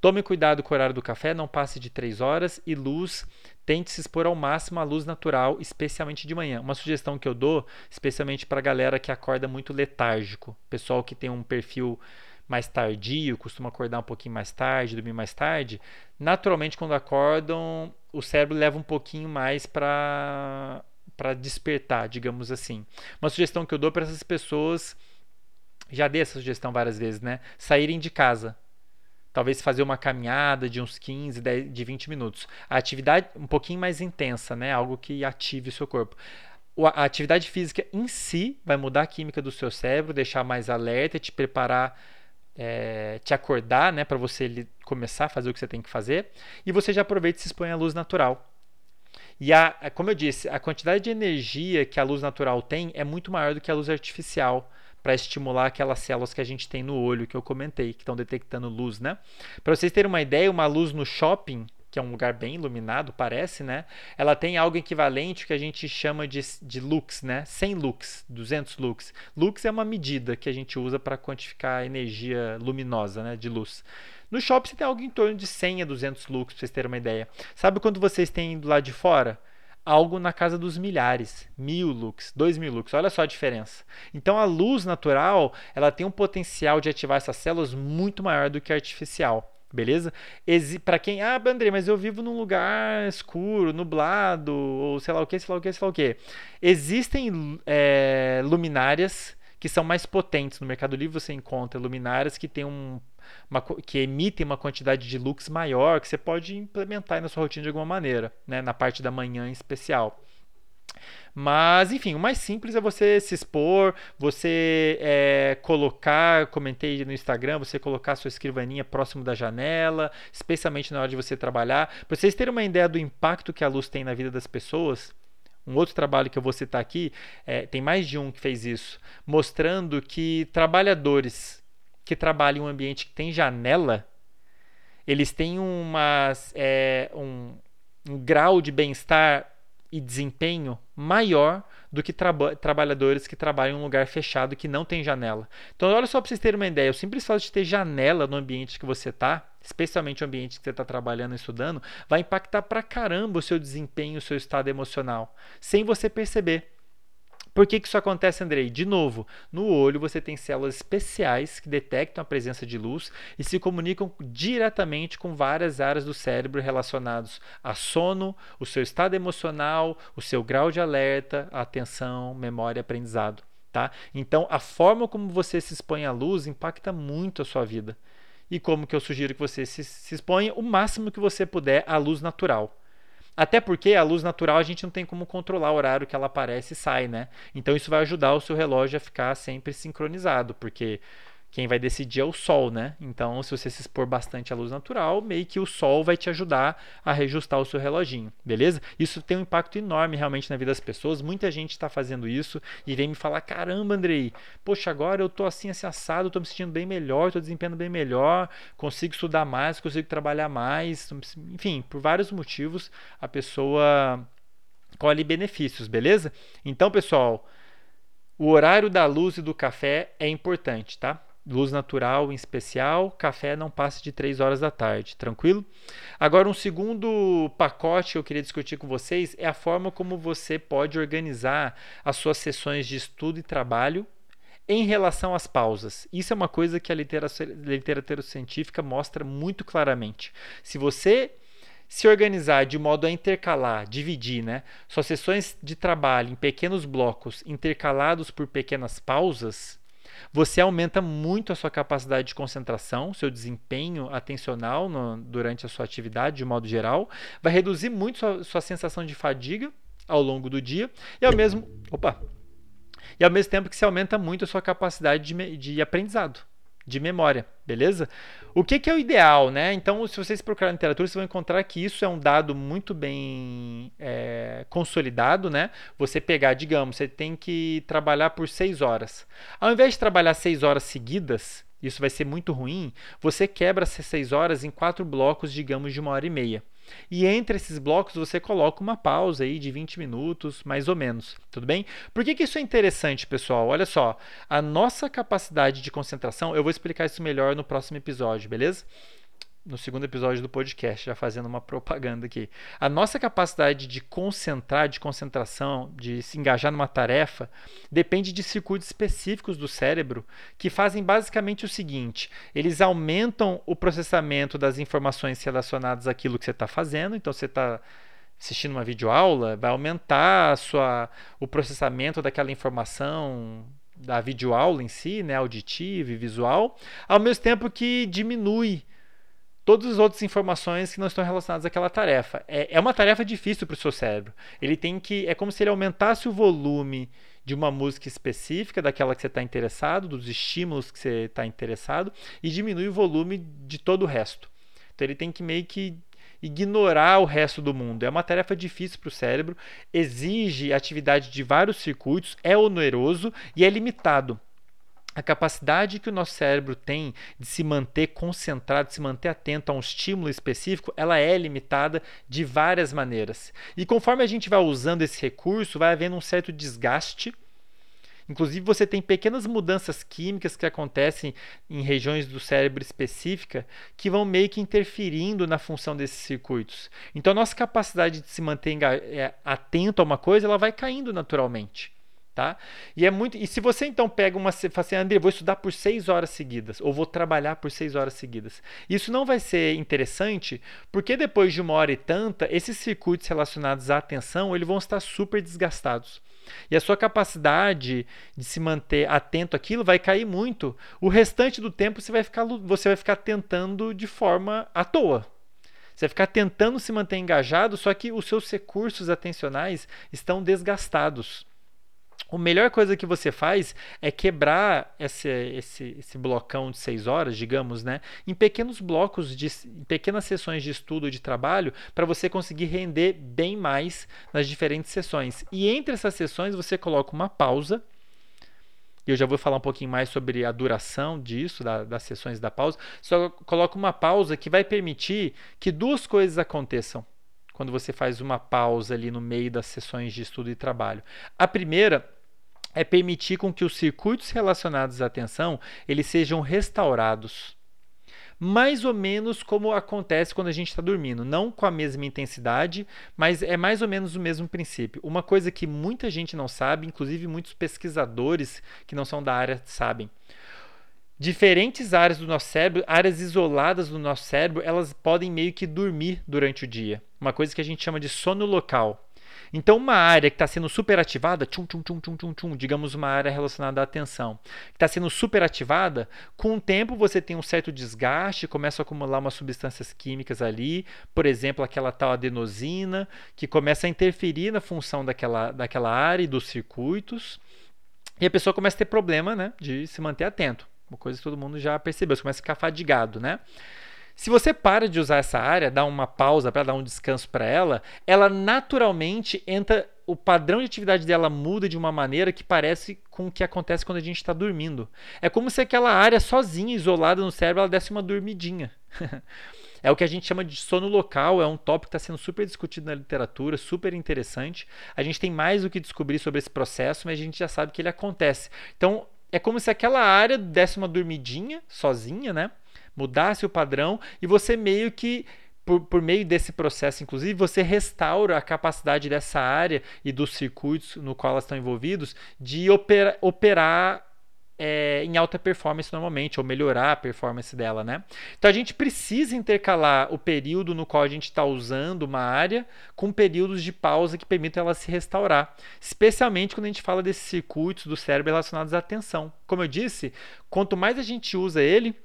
Tome cuidado com o horário do café, não passe de 3 horas e luz, tente se expor ao máximo à luz natural, especialmente de manhã. Uma sugestão que eu dou, especialmente para a galera que acorda muito letárgico, pessoal que tem um perfil mais tardio, costuma acordar um pouquinho mais tarde, dormir mais tarde, naturalmente quando acordam, o cérebro leva um pouquinho mais para para despertar, digamos assim. Uma sugestão que eu dou para essas pessoas, já dei essa sugestão várias vezes, né? Saírem de casa. Talvez fazer uma caminhada de uns 15, 10, de 20 minutos. A atividade um pouquinho mais intensa, né? Algo que ative o seu corpo a atividade física em si vai mudar a química do seu cérebro, deixar mais alerta, te preparar é, te acordar, né, para você começar a fazer o que você tem que fazer, e você já aproveita e se expõe à luz natural. E a, como eu disse, a quantidade de energia que a luz natural tem é muito maior do que a luz artificial para estimular aquelas células que a gente tem no olho que eu comentei, que estão detectando luz, né? Para vocês terem uma ideia, uma luz no shopping que é um lugar bem iluminado, parece, né? Ela tem algo equivalente que a gente chama de, de lux, né? 100 lux, 200 lux. Lux é uma medida que a gente usa para quantificar a energia luminosa, né? De luz. No shopping você tem algo em torno de 100 a 200 lux, para vocês terem uma ideia. Sabe quando vocês têm do lado de fora? algo na casa dos milhares, mil lux, dois mil lux. Olha só a diferença. Então a luz natural ela tem um potencial de ativar essas células muito maior do que a artificial. Beleza? Para quem, ah, André, mas eu vivo num lugar escuro, nublado, ou sei lá o que, sei lá o que, sei lá o que. Existem é, luminárias que são mais potentes. No Mercado Livre você encontra luminárias que têm um, uma, que emitem uma quantidade de lux maior que você pode implementar na sua rotina de alguma maneira, né? na parte da manhã em especial. Mas, enfim, o mais simples é você se expor, você é, colocar, comentei no Instagram, você colocar sua escrivaninha próximo da janela, especialmente na hora de você trabalhar. Para vocês terem uma ideia do impacto que a luz tem na vida das pessoas, um outro trabalho que eu vou citar aqui, é, tem mais de um que fez isso, mostrando que trabalhadores que trabalham em um ambiente que tem janela, eles têm uma, é, um, um grau de bem-estar e desempenho maior do que traba trabalhadores que trabalham em um lugar fechado que não tem janela. Então, olha só para vocês terem uma ideia: o simples fato de ter janela no ambiente que você está, especialmente o ambiente que você está trabalhando e estudando, vai impactar para caramba o seu desempenho, o seu estado emocional, sem você perceber. Por que, que isso acontece, Andrei? De novo, no olho você tem células especiais que detectam a presença de luz e se comunicam diretamente com várias áreas do cérebro relacionados a sono, o seu estado emocional, o seu grau de alerta, atenção, memória e aprendizado. Tá? Então, a forma como você se expõe à luz impacta muito a sua vida. E como que eu sugiro que você se, se exponha? O máximo que você puder à luz natural. Até porque a luz natural a gente não tem como controlar o horário que ela aparece e sai, né? Então isso vai ajudar o seu relógio a ficar sempre sincronizado, porque quem vai decidir é o sol, né? Então, se você se expor bastante à luz natural, meio que o sol vai te ajudar a reajustar o seu reloginho, beleza? Isso tem um impacto enorme realmente na vida das pessoas. Muita gente está fazendo isso e vem me falar: caramba, Andrei, poxa, agora eu tô assim, assim assado, tô me sentindo bem melhor, tô desempenhando bem melhor, consigo estudar mais, consigo trabalhar mais. Enfim, por vários motivos, a pessoa colhe benefícios, beleza? Então, pessoal, o horário da luz e do café é importante, tá? Luz natural em especial, café não passe de 3 horas da tarde, tranquilo? Agora, um segundo pacote que eu queria discutir com vocês é a forma como você pode organizar as suas sessões de estudo e trabalho em relação às pausas. Isso é uma coisa que a literatura, literatura científica mostra muito claramente. Se você se organizar de modo a intercalar, dividir, né, suas sessões de trabalho em pequenos blocos intercalados por pequenas pausas, você aumenta muito a sua capacidade de concentração, seu desempenho atencional no, durante a sua atividade, de modo geral. Vai reduzir muito sua, sua sensação de fadiga ao longo do dia e ao mesmo, opa, e ao mesmo tempo que se aumenta muito a sua capacidade de, de aprendizado de memória, beleza? O que, que, é o ideal, né? Então, se vocês procurarem na literatura, vocês vão encontrar que isso é um dado muito bem é, consolidado, né? Você pegar, digamos, você tem que trabalhar por seis horas. Ao invés de trabalhar seis horas seguidas, isso vai ser muito ruim, você quebra essas seis horas em quatro blocos, digamos, de uma hora e meia. E entre esses blocos você coloca uma pausa aí de 20 minutos, mais ou menos, tudo bem? Por que, que isso é interessante, pessoal? Olha só, a nossa capacidade de concentração, eu vou explicar isso melhor no próximo episódio, beleza? No segundo episódio do podcast, já fazendo uma propaganda aqui. A nossa capacidade de concentrar, de concentração, de se engajar numa tarefa, depende de circuitos específicos do cérebro que fazem basicamente o seguinte: eles aumentam o processamento das informações relacionadas àquilo que você está fazendo. Então, você está assistindo uma videoaula, vai aumentar sua, o processamento daquela informação da videoaula em si, né, auditiva e visual, ao mesmo tempo que diminui todas as outras informações que não estão relacionadas àquela tarefa. É, é uma tarefa difícil para o seu cérebro. Ele tem que. É como se ele aumentasse o volume de uma música específica, daquela que você está interessado, dos estímulos que você está interessado, e diminui o volume de todo o resto. Então ele tem que meio que ignorar o resto do mundo. É uma tarefa difícil para o cérebro, exige atividade de vários circuitos, é oneroso e é limitado a capacidade que o nosso cérebro tem de se manter concentrado, de se manter atento a um estímulo específico, ela é limitada de várias maneiras. E conforme a gente vai usando esse recurso, vai havendo um certo desgaste. Inclusive, você tem pequenas mudanças químicas que acontecem em regiões do cérebro específica que vão meio que interferindo na função desses circuitos. Então, a nossa capacidade de se manter é, atento a uma coisa, ela vai caindo naturalmente. Tá? E é muito. E se você então pega uma. Fala assim, André, vou estudar por seis horas seguidas, ou vou trabalhar por seis horas seguidas. Isso não vai ser interessante, porque depois de uma hora e tanta, esses circuitos relacionados à atenção eles vão estar super desgastados. E a sua capacidade de se manter atento àquilo vai cair muito. O restante do tempo você vai ficar, você vai ficar tentando de forma à toa. Você vai ficar tentando se manter engajado, só que os seus recursos atencionais estão desgastados a melhor coisa que você faz é quebrar esse, esse, esse blocão de seis horas, digamos, né, em pequenos blocos, de, em pequenas sessões de estudo de trabalho, para você conseguir render bem mais nas diferentes sessões. E entre essas sessões você coloca uma pausa. E eu já vou falar um pouquinho mais sobre a duração disso, da, das sessões da pausa. Só coloca uma pausa que vai permitir que duas coisas aconteçam quando você faz uma pausa ali no meio das sessões de estudo e trabalho. A primeira é permitir com que os circuitos relacionados à atenção eles sejam restaurados. Mais ou menos como acontece quando a gente está dormindo, não com a mesma intensidade, mas é mais ou menos o mesmo princípio. Uma coisa que muita gente não sabe, inclusive muitos pesquisadores que não são da área sabem. Diferentes áreas do nosso cérebro, áreas isoladas do nosso cérebro, elas podem meio que dormir durante o dia. Uma coisa que a gente chama de sono local. Então, uma área que está sendo superativada, tchum, tchum, tchum, tchum, tchum, tchum, digamos uma área relacionada à atenção, que está sendo superativada, com o tempo você tem um certo desgaste, começa a acumular umas substâncias químicas ali, por exemplo, aquela tal adenosina, que começa a interferir na função daquela, daquela área e dos circuitos, e a pessoa começa a ter problema né, de se manter atento. Uma coisa que todo mundo já percebeu, você começa a ficar fadigado, né? Se você para de usar essa área, dá uma pausa para dar um descanso para ela, ela naturalmente entra. O padrão de atividade dela muda de uma maneira que parece com o que acontece quando a gente está dormindo. É como se aquela área sozinha, isolada no cérebro, ela desse uma dormidinha. é o que a gente chama de sono local, é um tópico que está sendo super discutido na literatura, super interessante. A gente tem mais o que descobrir sobre esse processo, mas a gente já sabe que ele acontece. Então, é como se aquela área desse uma dormidinha sozinha, né? Mudasse o padrão e você meio que por, por, meio desse processo, inclusive, você restaura a capacidade dessa área e dos circuitos no qual elas estão envolvidos de opera, operar é, em alta performance normalmente, ou melhorar a performance dela, né? Então a gente precisa intercalar o período no qual a gente está usando uma área com períodos de pausa que permitam ela se restaurar, especialmente quando a gente fala desses circuitos do cérebro relacionados à atenção. Como eu disse, quanto mais a gente usa ele,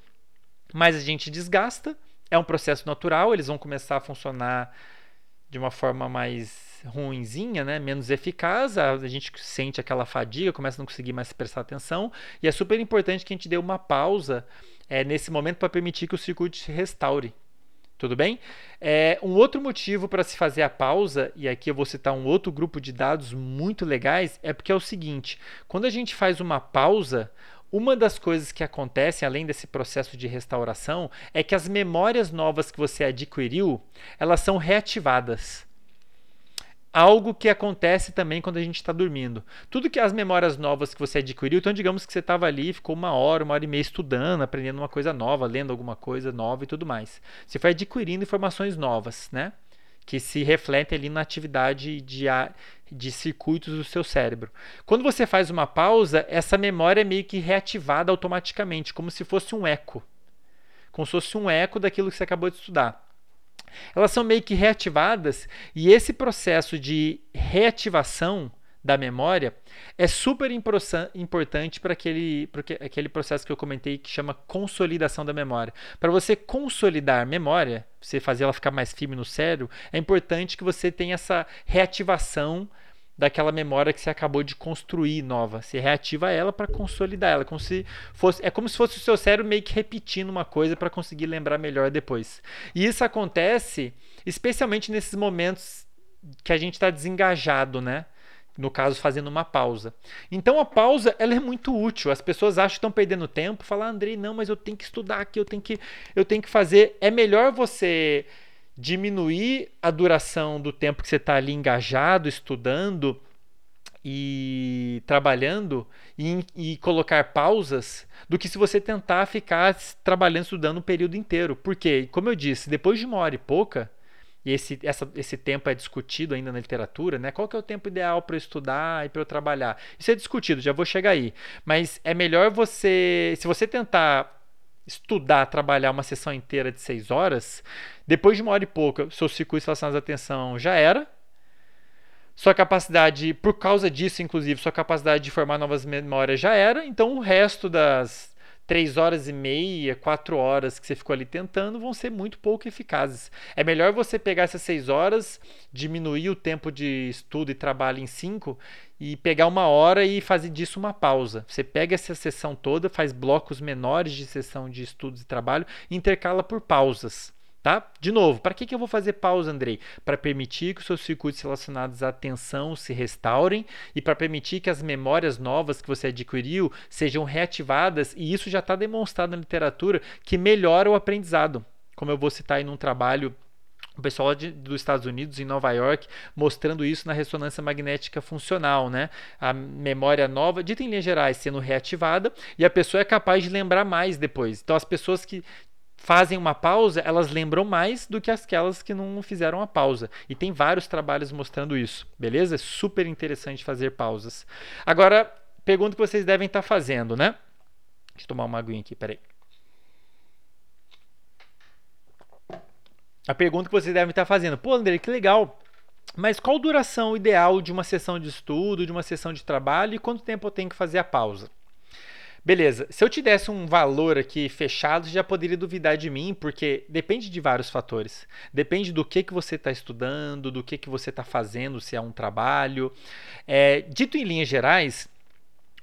mas a gente desgasta, é um processo natural, eles vão começar a funcionar de uma forma mais ruinzinha, né? menos eficaz, a, gente sente aquela fadiga, começa a não conseguir mais prestar atenção, e é super importante que a gente dê uma pausa é, nesse momento para permitir que o circuito se restaure. Tudo bem? É, um outro motivo para se fazer a pausa, e aqui eu vou citar um outro grupo de dados muito legais, é porque é o seguinte: quando a gente faz uma pausa, uma das coisas que acontecem, além desse processo de restauração, é que as memórias novas que você adquiriu, elas são reativadas. Algo que acontece também quando a gente está dormindo. Tudo que as memórias novas que você adquiriu, então digamos que você estava ali, ficou uma hora, uma hora e meia estudando, aprendendo uma coisa nova, lendo alguma coisa nova e tudo mais. Você foi adquirindo informações novas, né? Que se refletem ali na atividade de, de circuitos do seu cérebro. Quando você faz uma pausa, essa memória é meio que reativada automaticamente, como se fosse um eco. Como se fosse um eco daquilo que você acabou de estudar. Elas são meio que reativadas e esse processo de reativação da memória é super importante para aquele, aquele processo que eu comentei que chama consolidação da memória. Para você consolidar memória, você fazer ela ficar mais firme no cérebro, é importante que você tenha essa reativação daquela memória que você acabou de construir nova. Você reativa ela para consolidar ela, como se fosse, é como se fosse o seu cérebro meio que repetindo uma coisa para conseguir lembrar melhor depois. E isso acontece especialmente nesses momentos que a gente está desengajado, né? No caso fazendo uma pausa. Então a pausa ela é muito útil. As pessoas acham que estão perdendo tempo, falar Andrei, não, mas eu tenho que estudar aqui, eu tenho que eu tenho que fazer. É melhor você diminuir a duração do tempo que você está ali engajado, estudando e trabalhando e, e, colocar pausas do que se você tentar ficar trabalhando, estudando um período inteiro. Porque, como eu disse, depois de uma hora e pouca, e esse, essa, esse tempo é discutido ainda na literatura, né? Qual que é o tempo ideal para eu estudar e para eu trabalhar? Isso é discutido, já vou chegar aí. Mas é melhor você, se você tentar estudar, trabalhar uma sessão inteira de seis horas, depois de uma hora e pouca, seus circuitos relacionados à atenção já era. Sua capacidade, por causa disso, inclusive, sua capacidade de formar novas memórias já era. Então, o resto das três horas e meia, quatro horas que você ficou ali tentando vão ser muito pouco eficazes. É melhor você pegar essas seis horas, diminuir o tempo de estudo e trabalho em cinco e pegar uma hora e fazer disso uma pausa. Você pega essa sessão toda, faz blocos menores de sessão de estudos e trabalho intercala por pausas. Tá? De novo, para que, que eu vou fazer pausa, Andrei? Para permitir que os seus circuitos relacionados à atenção se restaurem e para permitir que as memórias novas que você adquiriu sejam reativadas, e isso já está demonstrado na literatura que melhora o aprendizado. Como eu vou citar aí num trabalho o pessoal de, dos Estados Unidos, em Nova York, mostrando isso na ressonância magnética funcional, né? A memória nova, dita em linhas gerais, sendo reativada e a pessoa é capaz de lembrar mais depois. Então, as pessoas que fazem uma pausa, elas lembram mais do que aquelas que não fizeram a pausa. E tem vários trabalhos mostrando isso, beleza? É super interessante fazer pausas. Agora, pergunta que vocês devem estar fazendo, né? Deixa eu tomar uma aguinha aqui, peraí. A pergunta que vocês devem estar fazendo, pô, André, que legal. Mas qual duração ideal de uma sessão de estudo, de uma sessão de trabalho e quanto tempo eu tenho que fazer a pausa? Beleza, se eu te desse um valor aqui fechado, você já poderia duvidar de mim, porque depende de vários fatores. Depende do que, que você está estudando, do que, que você está fazendo, se é um trabalho. É, dito em linhas gerais,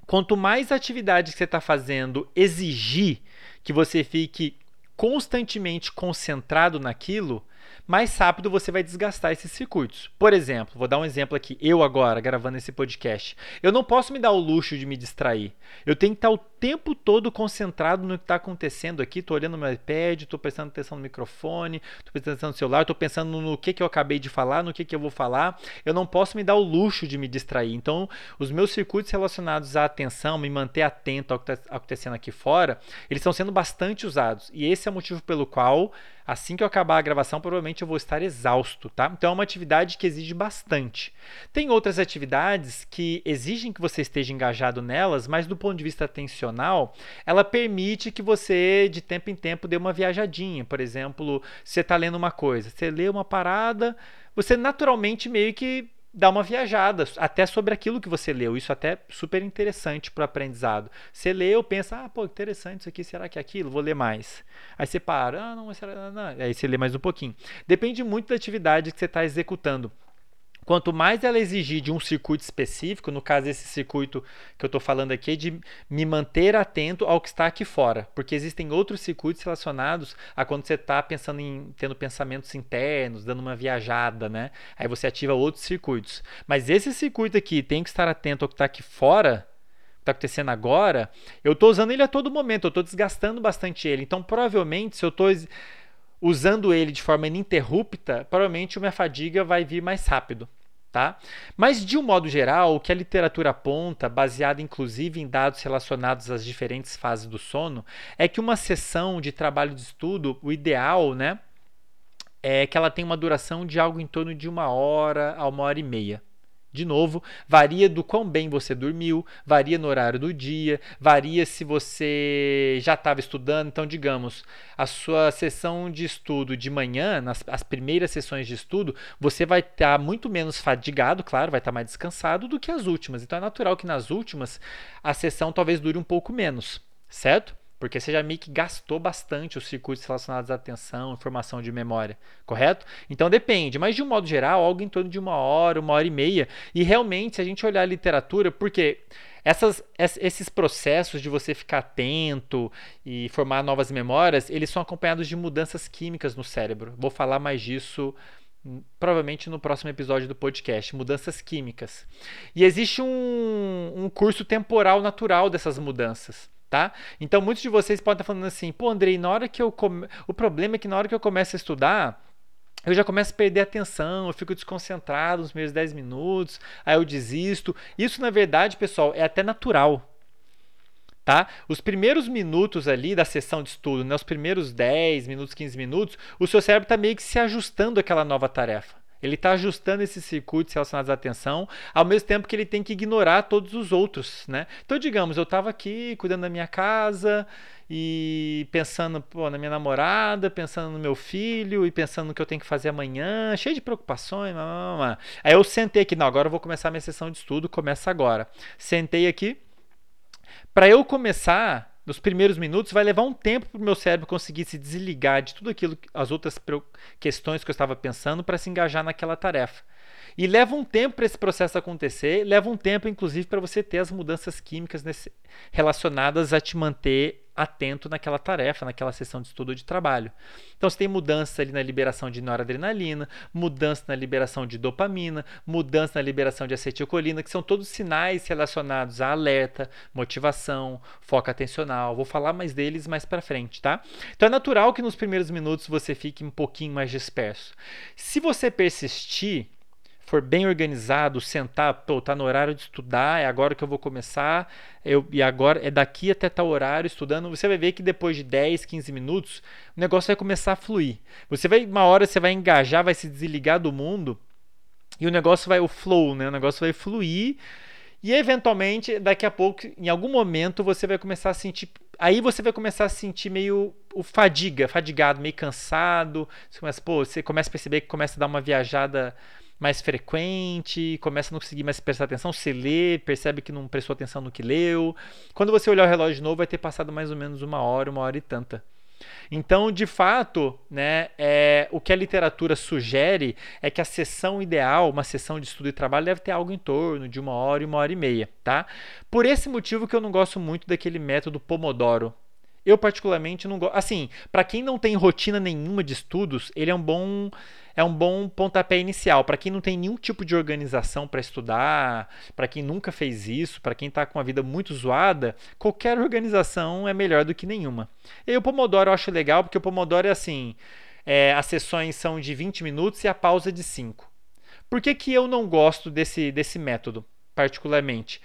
quanto mais atividade que você está fazendo exigir que você fique constantemente concentrado naquilo, mais rápido você vai desgastar esses circuitos. Por exemplo, vou dar um exemplo aqui, eu agora gravando esse podcast. Eu não posso me dar o luxo de me distrair. Eu tenho que estar o tempo todo concentrado no que está acontecendo aqui. Estou olhando meu iPad, estou prestando atenção no microfone, estou prestando atenção no celular, estou pensando no que, que eu acabei de falar, no que, que eu vou falar. Eu não posso me dar o luxo de me distrair. Então, os meus circuitos relacionados à atenção, me manter atento ao que está acontecendo aqui fora, eles estão sendo bastante usados. E esse é o motivo pelo qual Assim que eu acabar a gravação, provavelmente eu vou estar exausto, tá? Então é uma atividade que exige bastante. Tem outras atividades que exigem que você esteja engajado nelas, mas do ponto de vista atencional, ela permite que você, de tempo em tempo, dê uma viajadinha. Por exemplo, você está lendo uma coisa, você lê uma parada, você naturalmente meio que dar uma viajada até sobre aquilo que você leu. Isso até é super interessante para o aprendizado. Você leu, pensa, ah, pô, interessante isso aqui, será que é aquilo? Vou ler mais. Aí você para, ah, não, será, não. Aí você lê mais um pouquinho. Depende muito da atividade que você está executando. Quanto mais ela exigir de um circuito específico, no caso esse circuito que eu estou falando aqui, de me manter atento ao que está aqui fora, porque existem outros circuitos relacionados a quando você está pensando em tendo pensamentos internos, dando uma viajada, né? Aí você ativa outros circuitos. Mas esse circuito aqui tem que estar atento ao que está aqui fora, está acontecendo agora, eu estou usando ele a todo momento, eu estou desgastando bastante ele. Então, provavelmente, se eu estou usando ele de forma ininterrupta, provavelmente a minha fadiga vai vir mais rápido. Tá? Mas, de um modo geral, o que a literatura aponta, baseado inclusive em dados relacionados às diferentes fases do sono, é que uma sessão de trabalho de estudo, o ideal, né, é que ela tenha uma duração de algo em torno de uma hora a uma hora e meia. De novo, varia do quão bem você dormiu, varia no horário do dia, varia se você já estava estudando. Então, digamos, a sua sessão de estudo de manhã, nas as primeiras sessões de estudo, você vai estar tá muito menos fadigado, claro, vai estar tá mais descansado do que as últimas. Então, é natural que nas últimas a sessão talvez dure um pouco menos, certo? Porque você já meio que gastou bastante os circuitos relacionados à atenção, informação de memória, correto? Então depende, mas de um modo geral, algo em torno de uma hora, uma hora e meia. E realmente, se a gente olhar a literatura, porque essas, esses processos de você ficar atento e formar novas memórias, eles são acompanhados de mudanças químicas no cérebro. Vou falar mais disso hum, provavelmente no próximo episódio do podcast, mudanças químicas. E existe um, um curso temporal natural dessas mudanças. Tá? Então, muitos de vocês podem estar falando assim: pô, Andrei, na hora que eu. Come... O problema é que na hora que eu começo a estudar, eu já começo a perder a atenção, eu fico desconcentrado nos meus 10 minutos, aí eu desisto. Isso, na verdade, pessoal, é até natural. Tá? Os primeiros minutos ali da sessão de estudo, né, os primeiros 10 minutos, 15 minutos, o seu cérebro está meio que se ajustando àquela nova tarefa. Ele está ajustando esses circuitos relacionados à atenção, ao mesmo tempo que ele tem que ignorar todos os outros. Né? Então, digamos, eu estava aqui cuidando da minha casa e pensando pô, na minha namorada, pensando no meu filho e pensando no que eu tenho que fazer amanhã, cheio de preocupações. Mamá. Aí eu sentei aqui, não, agora eu vou começar minha sessão de estudo, começa agora. Sentei aqui. Para eu começar, nos primeiros minutos, vai levar um tempo para o meu cérebro conseguir se desligar de tudo aquilo, as outras questões que eu estava pensando, para se engajar naquela tarefa. E leva um tempo para esse processo acontecer, leva um tempo, inclusive, para você ter as mudanças químicas nesse, relacionadas a te manter atento naquela tarefa, naquela sessão de estudo ou de trabalho. Então você tem mudança ali na liberação de noradrenalina, mudança na liberação de dopamina, mudança na liberação de acetilcolina, que são todos sinais relacionados a alerta, motivação, foco atencional. Vou falar mais deles mais para frente, tá? Então é natural que nos primeiros minutos você fique um pouquinho mais disperso. Se você persistir, for bem organizado, sentar, pô, tá no horário de estudar, é agora que eu vou começar, eu, e agora é daqui até tal horário estudando, você vai ver que depois de 10, 15 minutos, o negócio vai começar a fluir. Você vai, uma hora você vai engajar, vai se desligar do mundo, e o negócio vai, o flow, né? O negócio vai fluir, e eventualmente, daqui a pouco, em algum momento, você vai começar a sentir. Aí você vai começar a sentir meio o fadiga, fadigado, meio cansado. Você começa, pô, você começa a perceber que começa a dar uma viajada mais frequente, começa a não conseguir mais prestar atenção, se lê, percebe que não prestou atenção no que leu. Quando você olhar o relógio de novo, vai ter passado mais ou menos uma hora, uma hora e tanta. Então, de fato, né, é, o que a literatura sugere é que a sessão ideal, uma sessão de estudo e trabalho, deve ter algo em torno de uma hora e uma hora e meia, tá? Por esse motivo que eu não gosto muito daquele método Pomodoro. Eu particularmente não gosto. Assim, para quem não tem rotina nenhuma de estudos, ele é um bom é um bom pontapé inicial. Para quem não tem nenhum tipo de organização para estudar, para quem nunca fez isso, para quem está com uma vida muito zoada, qualquer organização é melhor do que nenhuma. E o Pomodoro eu acho legal, porque o Pomodoro é assim: é, as sessões são de 20 minutos e a pausa de 5. Por que, que eu não gosto desse, desse método, particularmente?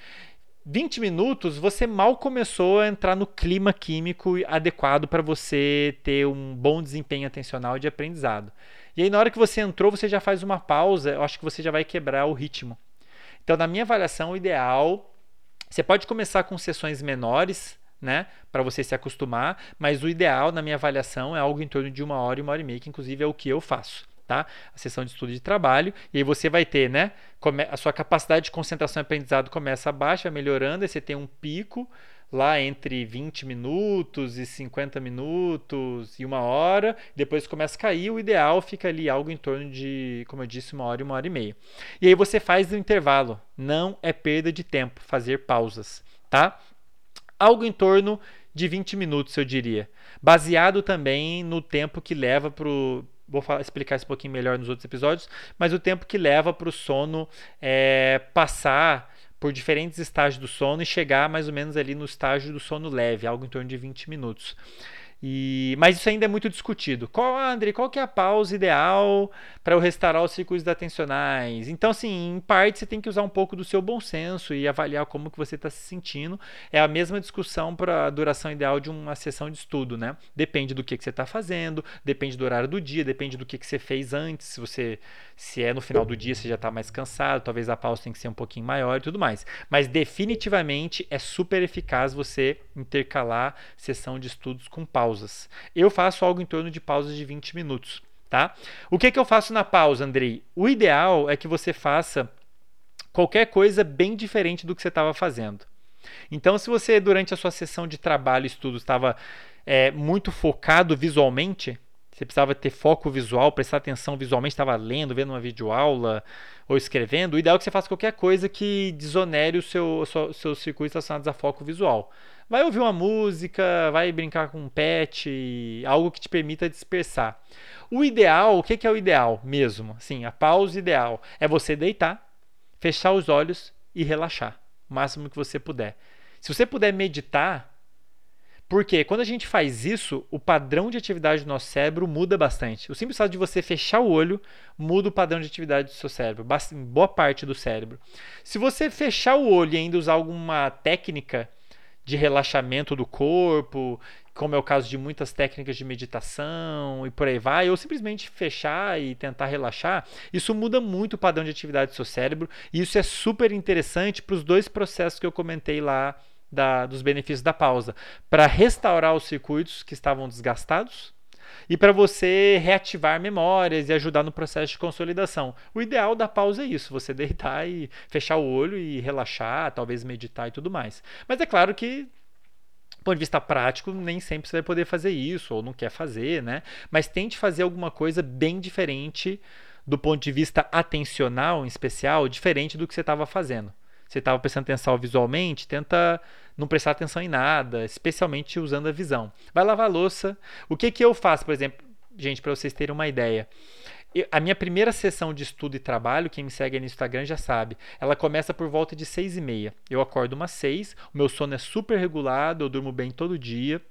20 minutos, você mal começou a entrar no clima químico adequado para você ter um bom desempenho atencional de aprendizado. E aí, na hora que você entrou, você já faz uma pausa, eu acho que você já vai quebrar o ritmo. Então, na minha avaliação, o ideal. Você pode começar com sessões menores, né? Para você se acostumar, mas o ideal, na minha avaliação, é algo em torno de uma hora e uma hora e meia, que inclusive é o que eu faço. Tá? A sessão de estudo de trabalho, e aí você vai ter, né? A sua capacidade de concentração e aprendizado começa abaixo, vai melhorando, aí você tem um pico, lá entre 20 minutos e 50 minutos e uma hora, depois começa a cair, o ideal fica ali algo em torno de, como eu disse, uma hora e uma hora e meia. E aí você faz o intervalo, não é perda de tempo fazer pausas, tá? Algo em torno de 20 minutos, eu diria. Baseado também no tempo que leva para Vou falar, explicar isso um pouquinho melhor nos outros episódios, mas o tempo que leva para o sono é, passar por diferentes estágios do sono e chegar mais ou menos ali no estágio do sono leve, algo em torno de 20 minutos. E, mas isso ainda é muito discutido. Qual, André, qual que é a pausa ideal para eu restaurar os circuitos atencionais? Então, assim, em parte você tem que usar um pouco do seu bom senso e avaliar como que você está se sentindo. É a mesma discussão para a duração ideal de uma sessão de estudo, né? Depende do que, que você está fazendo, depende do horário do dia, depende do que, que você fez antes. Se você se é no final do dia, você já está mais cansado, talvez a pausa tenha que ser um pouquinho maior e tudo mais. Mas definitivamente é super eficaz você intercalar sessão de estudos com pausas. Eu faço algo em torno de pausas de 20 minutos. Tá? O que, que eu faço na pausa, Andrei? O ideal é que você faça qualquer coisa bem diferente do que você estava fazendo. Então, se você, durante a sua sessão de trabalho e estudo, estava é, muito focado visualmente, você precisava ter foco visual, prestar atenção visualmente, estava lendo, vendo uma videoaula ou escrevendo, o ideal é que você faça qualquer coisa que desonere o seu, seu, seus circuitos relacionados a foco visual. Vai ouvir uma música, vai brincar com um pet, algo que te permita dispersar. O ideal, o que é o ideal mesmo? Sim, a pausa ideal é você deitar, fechar os olhos e relaxar o máximo que você puder. Se você puder meditar, porque quando a gente faz isso, o padrão de atividade do nosso cérebro muda bastante. O simples fato de você fechar o olho muda o padrão de atividade do seu cérebro, boa parte do cérebro. Se você fechar o olho e ainda usar alguma técnica de relaxamento do corpo, como é o caso de muitas técnicas de meditação e por aí vai, ou simplesmente fechar e tentar relaxar, isso muda muito o padrão de atividade do seu cérebro e isso é super interessante para os dois processos que eu comentei lá da, dos benefícios da pausa. Para restaurar os circuitos que estavam desgastados e para você reativar memórias e ajudar no processo de consolidação. O ideal da pausa é isso: você deitar e fechar o olho e relaxar, talvez meditar e tudo mais. Mas é claro que do ponto de vista prático, nem sempre você vai poder fazer isso, ou não quer fazer, né? Mas tente fazer alguma coisa bem diferente do ponto de vista atencional, em especial, diferente do que você estava fazendo você estava prestando atenção visualmente, tenta não prestar atenção em nada, especialmente usando a visão. Vai lavar a louça. O que, que eu faço, por exemplo, gente, para vocês terem uma ideia? Eu, a minha primeira sessão de estudo e trabalho, quem me segue no Instagram já sabe, ela começa por volta de seis e meia. Eu acordo umas seis, o meu sono é super regulado, eu durmo bem todo dia.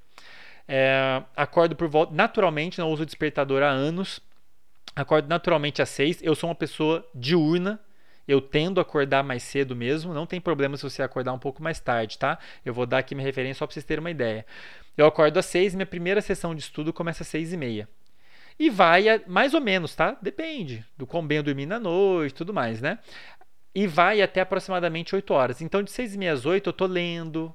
É, acordo por volta. Naturalmente, não uso despertador há anos. Acordo naturalmente às seis. Eu sou uma pessoa diurna, eu tendo a acordar mais cedo mesmo, não tem problema se você acordar um pouco mais tarde, tá? Eu vou dar aqui minha referência só para vocês terem uma ideia. Eu acordo às seis, minha primeira sessão de estudo começa às seis e meia. E vai a, mais ou menos, tá? Depende do quão bem eu dormi na noite tudo mais, né? E vai até aproximadamente 8 horas. Então, de 6 e meia às 8, eu tô lendo,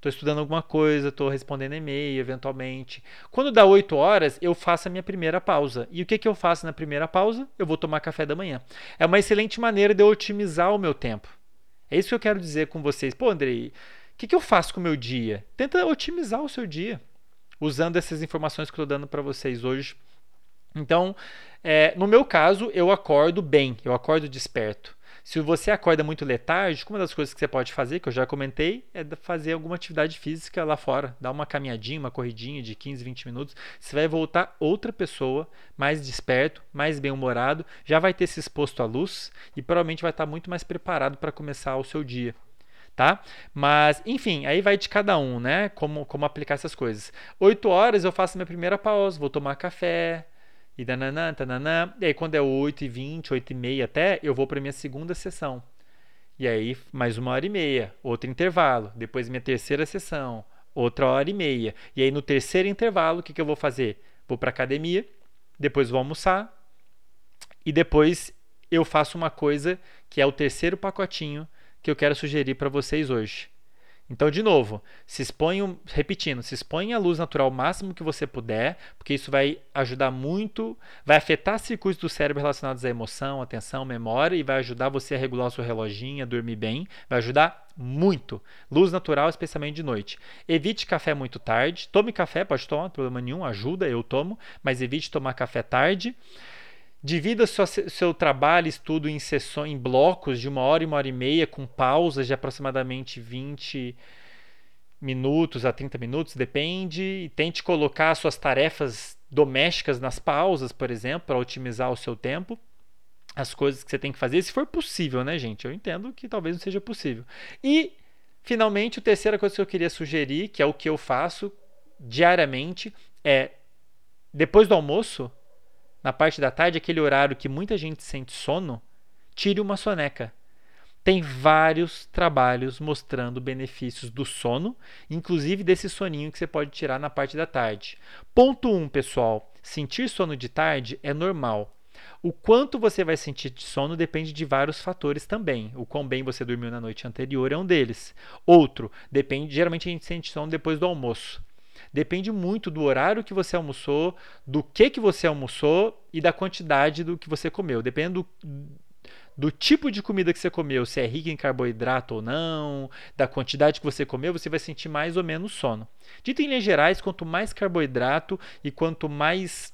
Estou estudando alguma coisa, estou respondendo e-mail, eventualmente. Quando dá 8 horas, eu faço a minha primeira pausa. E o que, que eu faço na primeira pausa? Eu vou tomar café da manhã. É uma excelente maneira de eu otimizar o meu tempo. É isso que eu quero dizer com vocês. Pô, Andrei, o que, que eu faço com o meu dia? Tenta otimizar o seu dia, usando essas informações que eu estou dando para vocês hoje. Então, é, no meu caso, eu acordo bem, eu acordo desperto. Se você acorda muito letárgico, uma das coisas que você pode fazer, que eu já comentei, é fazer alguma atividade física lá fora. Dar uma caminhadinha, uma corridinha de 15, 20 minutos. Você vai voltar outra pessoa, mais desperto, mais bem-humorado, já vai ter se exposto à luz e provavelmente vai estar muito mais preparado para começar o seu dia. Tá? Mas, enfim, aí vai de cada um, né? Como, como aplicar essas coisas. 8 horas eu faço minha primeira pausa, vou tomar café, e dananã, tananã. E aí, quando é 8 e 20, 8 e meia até, eu vou para minha segunda sessão. E aí, mais uma hora e meia, outro intervalo. Depois, minha terceira sessão, outra hora e meia. E aí, no terceiro intervalo, o que, que eu vou fazer? Vou para academia, depois vou almoçar e depois eu faço uma coisa que é o terceiro pacotinho que eu quero sugerir para vocês hoje. Então, de novo, se exponha, repetindo, se exponha à luz natural o máximo que você puder, porque isso vai ajudar muito, vai afetar circuitos do cérebro relacionados à emoção, atenção, memória e vai ajudar você a regular o seu reloginho, a dormir bem, vai ajudar muito. Luz natural, especialmente de noite. Evite café muito tarde. Tome café, pode tomar, não problema nenhum, ajuda, eu tomo, mas evite tomar café tarde. Divida seu, seu trabalho, estudo em sessões, em blocos de uma hora e uma hora e meia, com pausas de aproximadamente 20 minutos a 30 minutos, depende. E tente colocar suas tarefas domésticas nas pausas, por exemplo, para otimizar o seu tempo. As coisas que você tem que fazer, se for possível, né, gente? Eu entendo que talvez não seja possível. E, finalmente, a terceira coisa que eu queria sugerir, que é o que eu faço diariamente, é depois do almoço, na parte da tarde, aquele horário que muita gente sente sono, tire uma soneca. Tem vários trabalhos mostrando benefícios do sono, inclusive desse soninho que você pode tirar na parte da tarde. Ponto 1, um, pessoal: sentir sono de tarde é normal. O quanto você vai sentir de sono depende de vários fatores também. O quão bem você dormiu na noite anterior é um deles. Outro, depende, geralmente a gente sente sono depois do almoço depende muito do horário que você almoçou, do que que você almoçou e da quantidade do que você comeu. Dependendo do, do tipo de comida que você comeu, se é rica em carboidrato ou não, da quantidade que você comeu, você vai sentir mais ou menos sono. Dito em linhas gerais, quanto mais carboidrato e quanto mais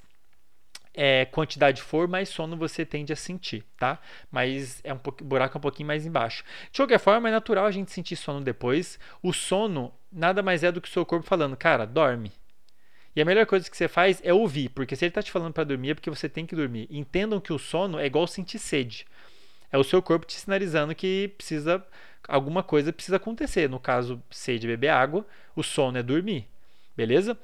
é, quantidade for, mais sono você tende a sentir, tá? Mas é um pouco, buraco é um pouquinho mais embaixo. De qualquer forma, é natural a gente sentir sono depois. O sono nada mais é do que o seu corpo falando, cara, dorme. E a melhor coisa que você faz é ouvir, porque se ele está te falando para dormir é porque você tem que dormir. Entendam que o sono é igual sentir sede. É o seu corpo te sinalizando que precisa alguma coisa precisa acontecer. No caso, sede beber água, o sono é dormir. Beleza?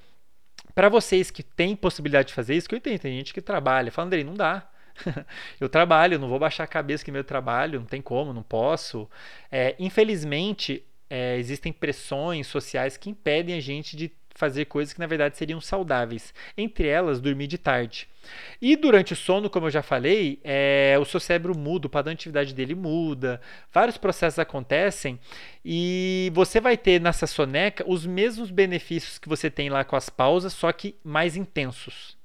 Para vocês que têm possibilidade de fazer isso, que eu entendo, tem gente que trabalha, fala, Andrei, não dá. eu trabalho, não vou baixar a cabeça que meu trabalho, não tem como, não posso. É, infelizmente, é, existem pressões sociais que impedem a gente de fazer coisas que na verdade seriam saudáveis, entre elas dormir de tarde. E durante o sono, como eu já falei, é, o seu cérebro muda, o padrão de atividade dele muda, vários processos acontecem e você vai ter nessa soneca os mesmos benefícios que você tem lá com as pausas, só que mais intensos.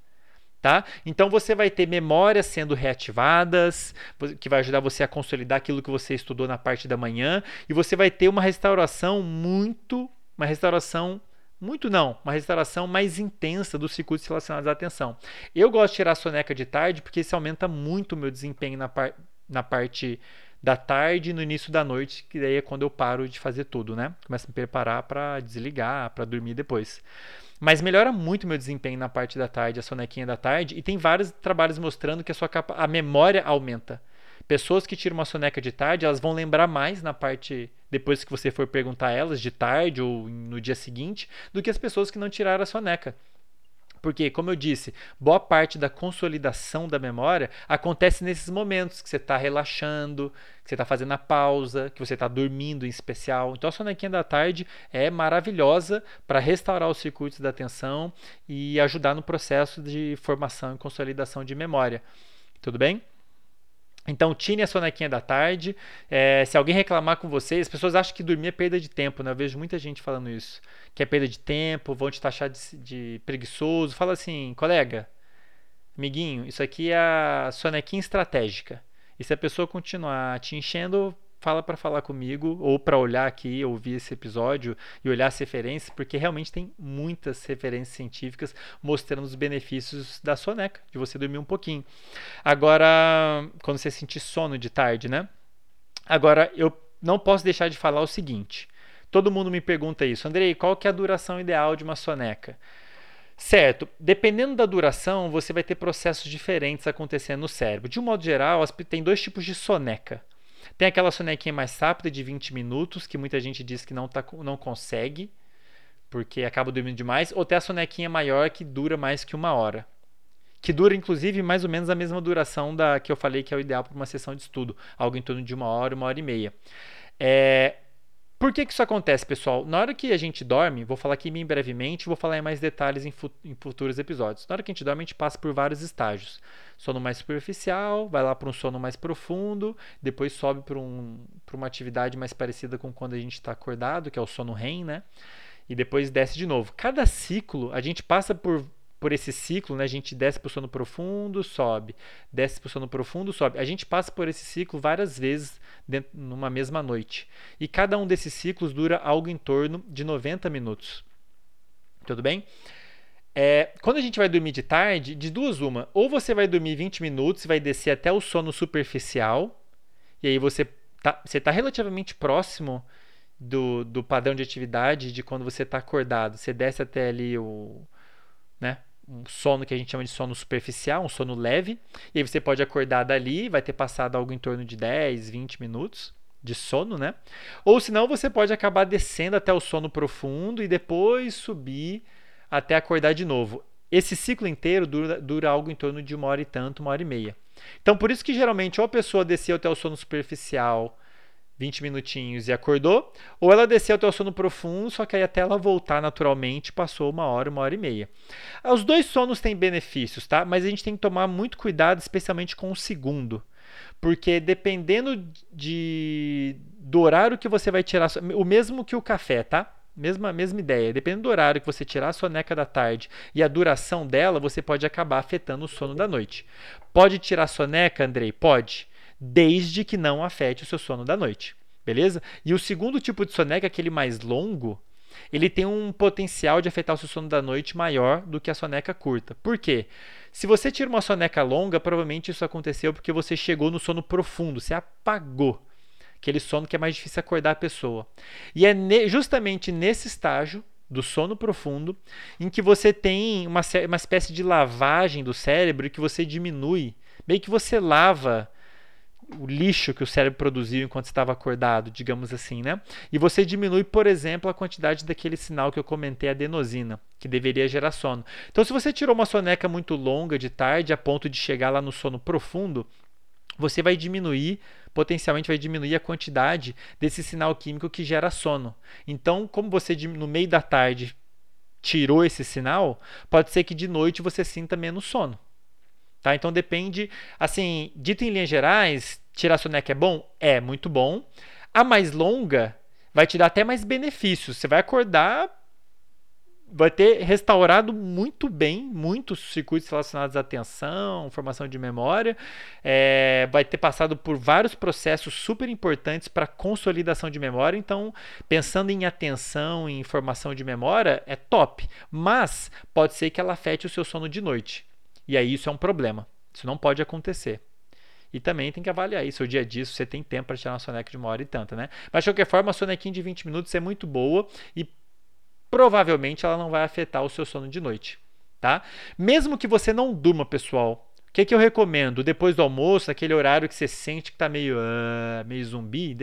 Tá? Então você vai ter memórias sendo reativadas, que vai ajudar você a consolidar aquilo que você estudou na parte da manhã, e você vai ter uma restauração muito, uma restauração muito não, uma restauração mais intensa dos circuitos relacionados à atenção. Eu gosto de tirar a soneca de tarde porque isso aumenta muito o meu desempenho na, par na parte da tarde e no início da noite, que daí é quando eu paro de fazer tudo, né? Começo a me preparar para desligar, para dormir depois. Mas melhora muito o meu desempenho na parte da tarde, a sonequinha da tarde, e tem vários trabalhos mostrando que a sua a memória aumenta. Pessoas que tiram uma soneca de tarde, elas vão lembrar mais na parte depois que você for perguntar a elas de tarde ou no dia seguinte, do que as pessoas que não tiraram a soneca. Porque, como eu disse, boa parte da consolidação da memória acontece nesses momentos que você está relaxando, que você está fazendo a pausa, que você está dormindo em especial. Então, a sonequinha da tarde é maravilhosa para restaurar os circuitos da atenção e ajudar no processo de formação e consolidação de memória. Tudo bem? Então, tire a sonequinha da tarde. É, se alguém reclamar com você, as pessoas acham que dormir é perda de tempo, né? Eu vejo muita gente falando isso. Que é perda de tempo, vão te taxar de, de preguiçoso. Fala assim, colega, amiguinho, isso aqui é a sonequinha estratégica. E se a pessoa continuar te enchendo, fala para falar comigo ou para olhar aqui, ouvir esse episódio e olhar as referências, porque realmente tem muitas referências científicas mostrando os benefícios da soneca, de você dormir um pouquinho. Agora, quando você sentir sono de tarde, né? Agora, eu não posso deixar de falar o seguinte. Todo mundo me pergunta isso, Andrei, qual que é a duração ideal de uma soneca? Certo, dependendo da duração, você vai ter processos diferentes acontecendo no cérebro. De um modo geral, tem dois tipos de soneca. Tem aquela sonequinha mais rápida de 20 minutos, que muita gente diz que não, tá, não consegue, porque acaba dormindo demais. Ou tem a sonequinha maior que dura mais que uma hora. Que dura, inclusive, mais ou menos a mesma duração da que eu falei que é o ideal para uma sessão de estudo. Algo em torno de uma hora, uma hora e meia. É, por que, que isso acontece, pessoal? Na hora que a gente dorme, vou falar aqui brevemente, vou falar em mais detalhes em, em futuros episódios. Na hora que a gente dorme, a gente passa por vários estágios. Sono mais superficial, vai lá para um sono mais profundo, depois sobe para um, uma atividade mais parecida com quando a gente está acordado, que é o sono REM, né? E depois desce de novo. Cada ciclo, a gente passa por por esse ciclo, né, a gente desce para o sono profundo, sobe, desce para o sono profundo, sobe. A gente passa por esse ciclo várias vezes dentro, numa mesma noite. E cada um desses ciclos dura algo em torno de 90 minutos. Tudo bem? É, quando a gente vai dormir de tarde, de duas uma, ou você vai dormir 20 minutos e vai descer até o sono superficial, e aí você está você tá relativamente próximo do, do padrão de atividade de quando você está acordado. Você desce até ali o, né, um sono que a gente chama de sono superficial, um sono leve, e aí você pode acordar dali, vai ter passado algo em torno de 10, 20 minutos de sono, né? Ou senão você pode acabar descendo até o sono profundo e depois subir até acordar de novo. Esse ciclo inteiro dura, dura algo em torno de uma hora e tanto, uma hora e meia. Então, por isso que geralmente ou a pessoa desceu até o sono superficial 20 minutinhos e acordou, ou ela desceu até o sono profundo, só que aí até ela voltar naturalmente passou uma hora, uma hora e meia. Os dois sonos têm benefícios, tá? Mas a gente tem que tomar muito cuidado, especialmente com o segundo. Porque dependendo de, do horário que você vai tirar, o mesmo que o café, tá? Mesma, mesma ideia. Dependendo do horário que você tirar a soneca da tarde e a duração dela, você pode acabar afetando o sono da noite. Pode tirar a soneca, Andrei? Pode desde que não afete o seu sono da noite. Beleza? E o segundo tipo de soneca, aquele mais longo, ele tem um potencial de afetar o seu sono da noite maior do que a soneca curta. Por quê? Se você tira uma soneca longa, provavelmente isso aconteceu porque você chegou no sono profundo, você apagou. Aquele sono que é mais difícil acordar a pessoa. E é justamente nesse estágio do sono profundo em que você tem uma, uma espécie de lavagem do cérebro que você diminui, meio que você lava o lixo que o cérebro produziu enquanto estava acordado, digamos assim, né? E você diminui, por exemplo, a quantidade daquele sinal que eu comentei, adenosina, que deveria gerar sono. Então, se você tirou uma soneca muito longa de tarde, a ponto de chegar lá no sono profundo, você vai diminuir, potencialmente vai diminuir a quantidade desse sinal químico que gera sono. Então, como você no meio da tarde tirou esse sinal, pode ser que de noite você sinta menos sono. Tá? Então depende, assim, dito em linhas gerais, tirar soneca é bom? É, muito bom. A mais longa vai te dar até mais benefícios. Você vai acordar, vai ter restaurado muito bem muitos circuitos relacionados à atenção, formação de memória, é, vai ter passado por vários processos super importantes para consolidação de memória. Então, pensando em atenção, em formação de memória, é top. Mas pode ser que ela afete o seu sono de noite. E aí isso é um problema. Isso não pode acontecer. E também tem que avaliar isso. O dia se você tem tempo para tirar uma soneca de uma hora e tanta, né? Mas de qualquer forma, a sonequinha de 20 minutos é muito boa e provavelmente ela não vai afetar o seu sono de noite, tá? Mesmo que você não durma, pessoal, o que, que eu recomendo? Depois do almoço, aquele horário que você sente que está meio, uh, meio zumbi,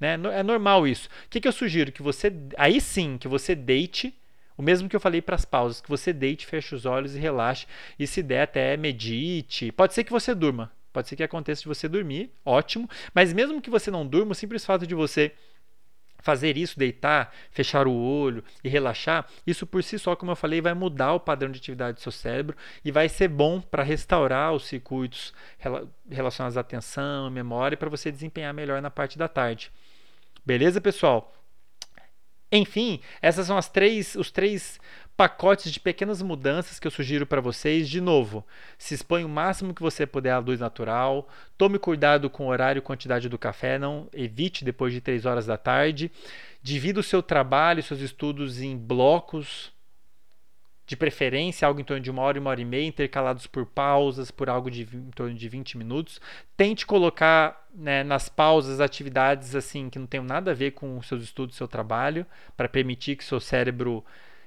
né? É normal isso. O que, que eu sugiro? Que você, aí sim, que você deite o mesmo que eu falei para as pausas, que você deite, feche os olhos e relaxe. E se der até medite. Pode ser que você durma. Pode ser que aconteça de você dormir, ótimo. Mas mesmo que você não durma, o simples fato de você fazer isso, deitar, fechar o olho e relaxar, isso por si só, como eu falei, vai mudar o padrão de atividade do seu cérebro e vai ser bom para restaurar os circuitos relacionados à atenção, memória, para você desempenhar melhor na parte da tarde. Beleza, pessoal? Enfim, essas são as três, os três pacotes de pequenas mudanças que eu sugiro para vocês. De novo, se expõe o máximo que você puder à luz natural. Tome cuidado com o horário e quantidade do café. Não evite depois de 3 horas da tarde. Divida o seu trabalho, seus estudos em blocos de preferência algo em torno de uma hora e uma hora e meia, intercalados por pausas, por algo de em torno de 20 minutos. Tente colocar né, nas pausas atividades assim que não tenham nada a ver com seus estudos, seu trabalho, para permitir que seu cérebro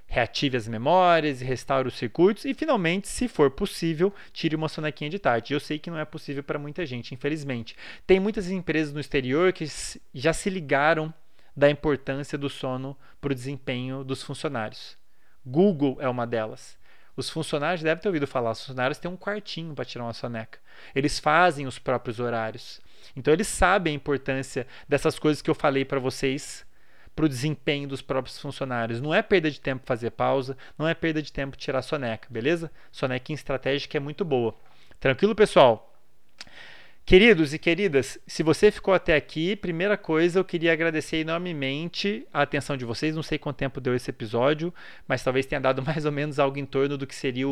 reative as memórias e restaure os circuitos e finalmente, se for possível, tire uma sonequinha de tarde. Eu sei que não é possível para muita gente, infelizmente. Tem muitas empresas no exterior que já se ligaram da importância do sono para o desempenho dos funcionários. Google é uma delas. Os funcionários devem ter ouvido falar, os funcionários têm um quartinho para tirar uma soneca. Eles fazem os próprios horários. Então eles sabem a importância dessas coisas que eu falei para vocês para o desempenho dos próprios funcionários. Não é perda de tempo fazer pausa, não é perda de tempo tirar soneca, beleza? Sonequinha estratégica é muito boa. Tranquilo, pessoal? Queridos e queridas, se você ficou até aqui, primeira coisa, eu queria agradecer enormemente a atenção de vocês. Não sei quanto tempo deu esse episódio, mas talvez tenha dado mais ou menos algo em torno do que seria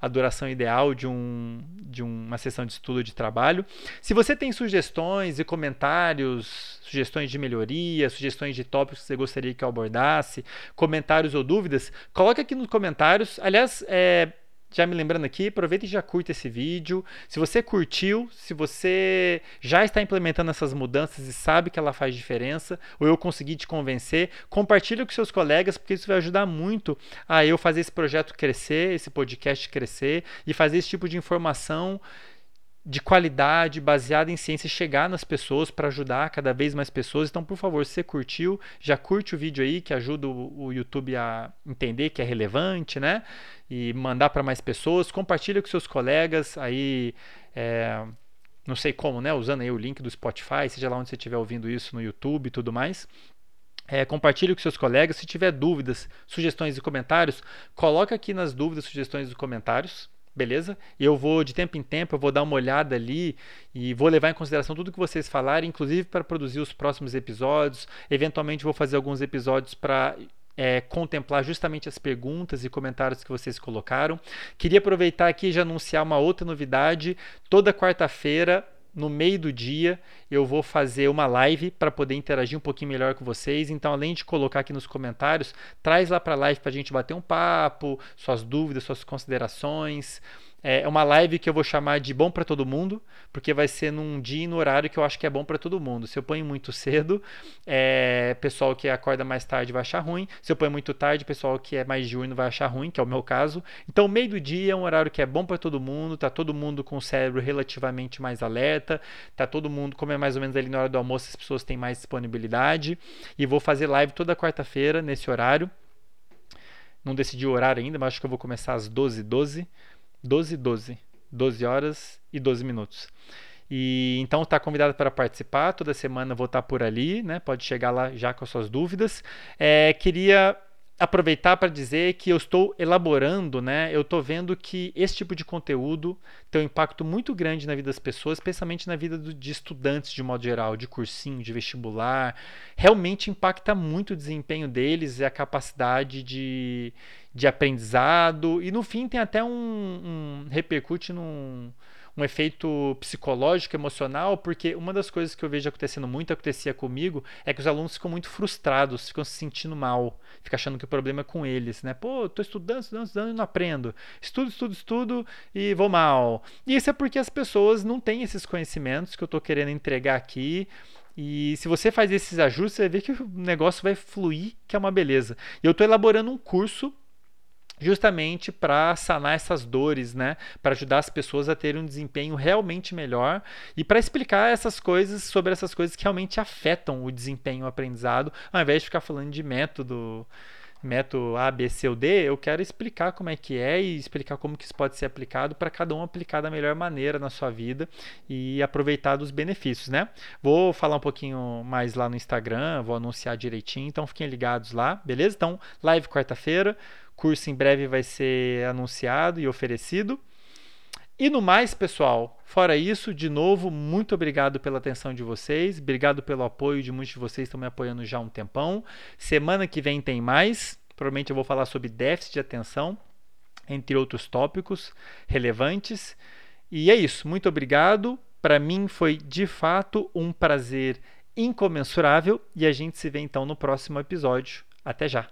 a duração ideal de, um, de uma sessão de estudo de trabalho. Se você tem sugestões e comentários, sugestões de melhoria, sugestões de tópicos que você gostaria que eu abordasse, comentários ou dúvidas, coloque aqui nos comentários. Aliás, é, já me lembrando aqui, aproveita e já curta esse vídeo. Se você curtiu, se você já está implementando essas mudanças e sabe que ela faz diferença, ou eu consegui te convencer, compartilhe com seus colegas, porque isso vai ajudar muito a eu fazer esse projeto crescer, esse podcast crescer e fazer esse tipo de informação de qualidade, baseada em ciência, chegar nas pessoas para ajudar cada vez mais pessoas. Então, por favor, se você curtiu, já curte o vídeo aí, que ajuda o, o YouTube a entender que é relevante, né? E mandar para mais pessoas. Compartilha com seus colegas aí. É, não sei como, né? Usando aí o link do Spotify, seja lá onde você estiver ouvindo isso no YouTube e tudo mais. É, compartilhe com seus colegas. Se tiver dúvidas, sugestões e comentários, coloca aqui nas dúvidas, sugestões e comentários beleza? E eu vou de tempo em tempo, eu vou dar uma olhada ali e vou levar em consideração tudo que vocês falarem, inclusive para produzir os próximos episódios. Eventualmente vou fazer alguns episódios para é, contemplar justamente as perguntas e comentários que vocês colocaram. Queria aproveitar aqui e já anunciar uma outra novidade. Toda quarta-feira no meio do dia eu vou fazer uma live para poder interagir um pouquinho melhor com vocês. Então, além de colocar aqui nos comentários, traz lá para a live para a gente bater um papo, suas dúvidas, suas considerações. É uma live que eu vou chamar de bom para todo mundo, porque vai ser num dia e no horário que eu acho que é bom para todo mundo. Se eu ponho muito cedo, é, pessoal que acorda mais tarde vai achar ruim. Se eu ponho muito tarde, pessoal que é mais diurno vai achar ruim, que é o meu caso. Então, meio do dia é um horário que é bom para todo mundo, tá todo mundo com o cérebro relativamente mais alerta, tá todo mundo, como é mais ou menos ali na hora do almoço, as pessoas têm mais disponibilidade. E vou fazer live toda quarta-feira nesse horário. Não decidi o horário ainda, mas acho que eu vou começar às 12h12. 12 12 12. 12 horas e 12 minutos. E então está convidado para participar. Toda semana vou estar por ali, né? Pode chegar lá já com as suas dúvidas. É, queria aproveitar para dizer que eu estou elaborando, né? Eu estou vendo que esse tipo de conteúdo tem um impacto muito grande na vida das pessoas, especialmente na vida de estudantes de modo geral, de cursinho, de vestibular. Realmente impacta muito o desempenho deles e a capacidade de, de aprendizado. E no fim tem até um, um repercute num um efeito psicológico, emocional, porque uma das coisas que eu vejo acontecendo muito, acontecia comigo, é que os alunos ficam muito frustrados, ficam se sentindo mal, ficam achando que o problema é com eles, né? Pô, tô estudando, estudando, estudando e não aprendo. Estudo, estudo, estudo e vou mal. E isso é porque as pessoas não têm esses conhecimentos que eu tô querendo entregar aqui. E se você faz esses ajustes, você ver que o negócio vai fluir, que é uma beleza. E eu estou elaborando um curso justamente para sanar essas dores, né? Para ajudar as pessoas a terem um desempenho realmente melhor e para explicar essas coisas sobre essas coisas que realmente afetam o desempenho o aprendizado, ao invés de ficar falando de método método A, B, C ou D, eu quero explicar como é que é e explicar como que isso pode ser aplicado para cada um aplicar da melhor maneira na sua vida e aproveitar dos benefícios, né? Vou falar um pouquinho mais lá no Instagram, vou anunciar direitinho, então fiquem ligados lá, beleza? Então, live quarta-feira, curso em breve vai ser anunciado e oferecido. E no mais, pessoal, fora isso, de novo, muito obrigado pela atenção de vocês, obrigado pelo apoio de muitos de vocês que estão me apoiando já há um tempão. Semana que vem tem mais, provavelmente eu vou falar sobre déficit de atenção, entre outros tópicos relevantes. E é isso, muito obrigado. Para mim foi de fato um prazer incomensurável e a gente se vê então no próximo episódio. Até já!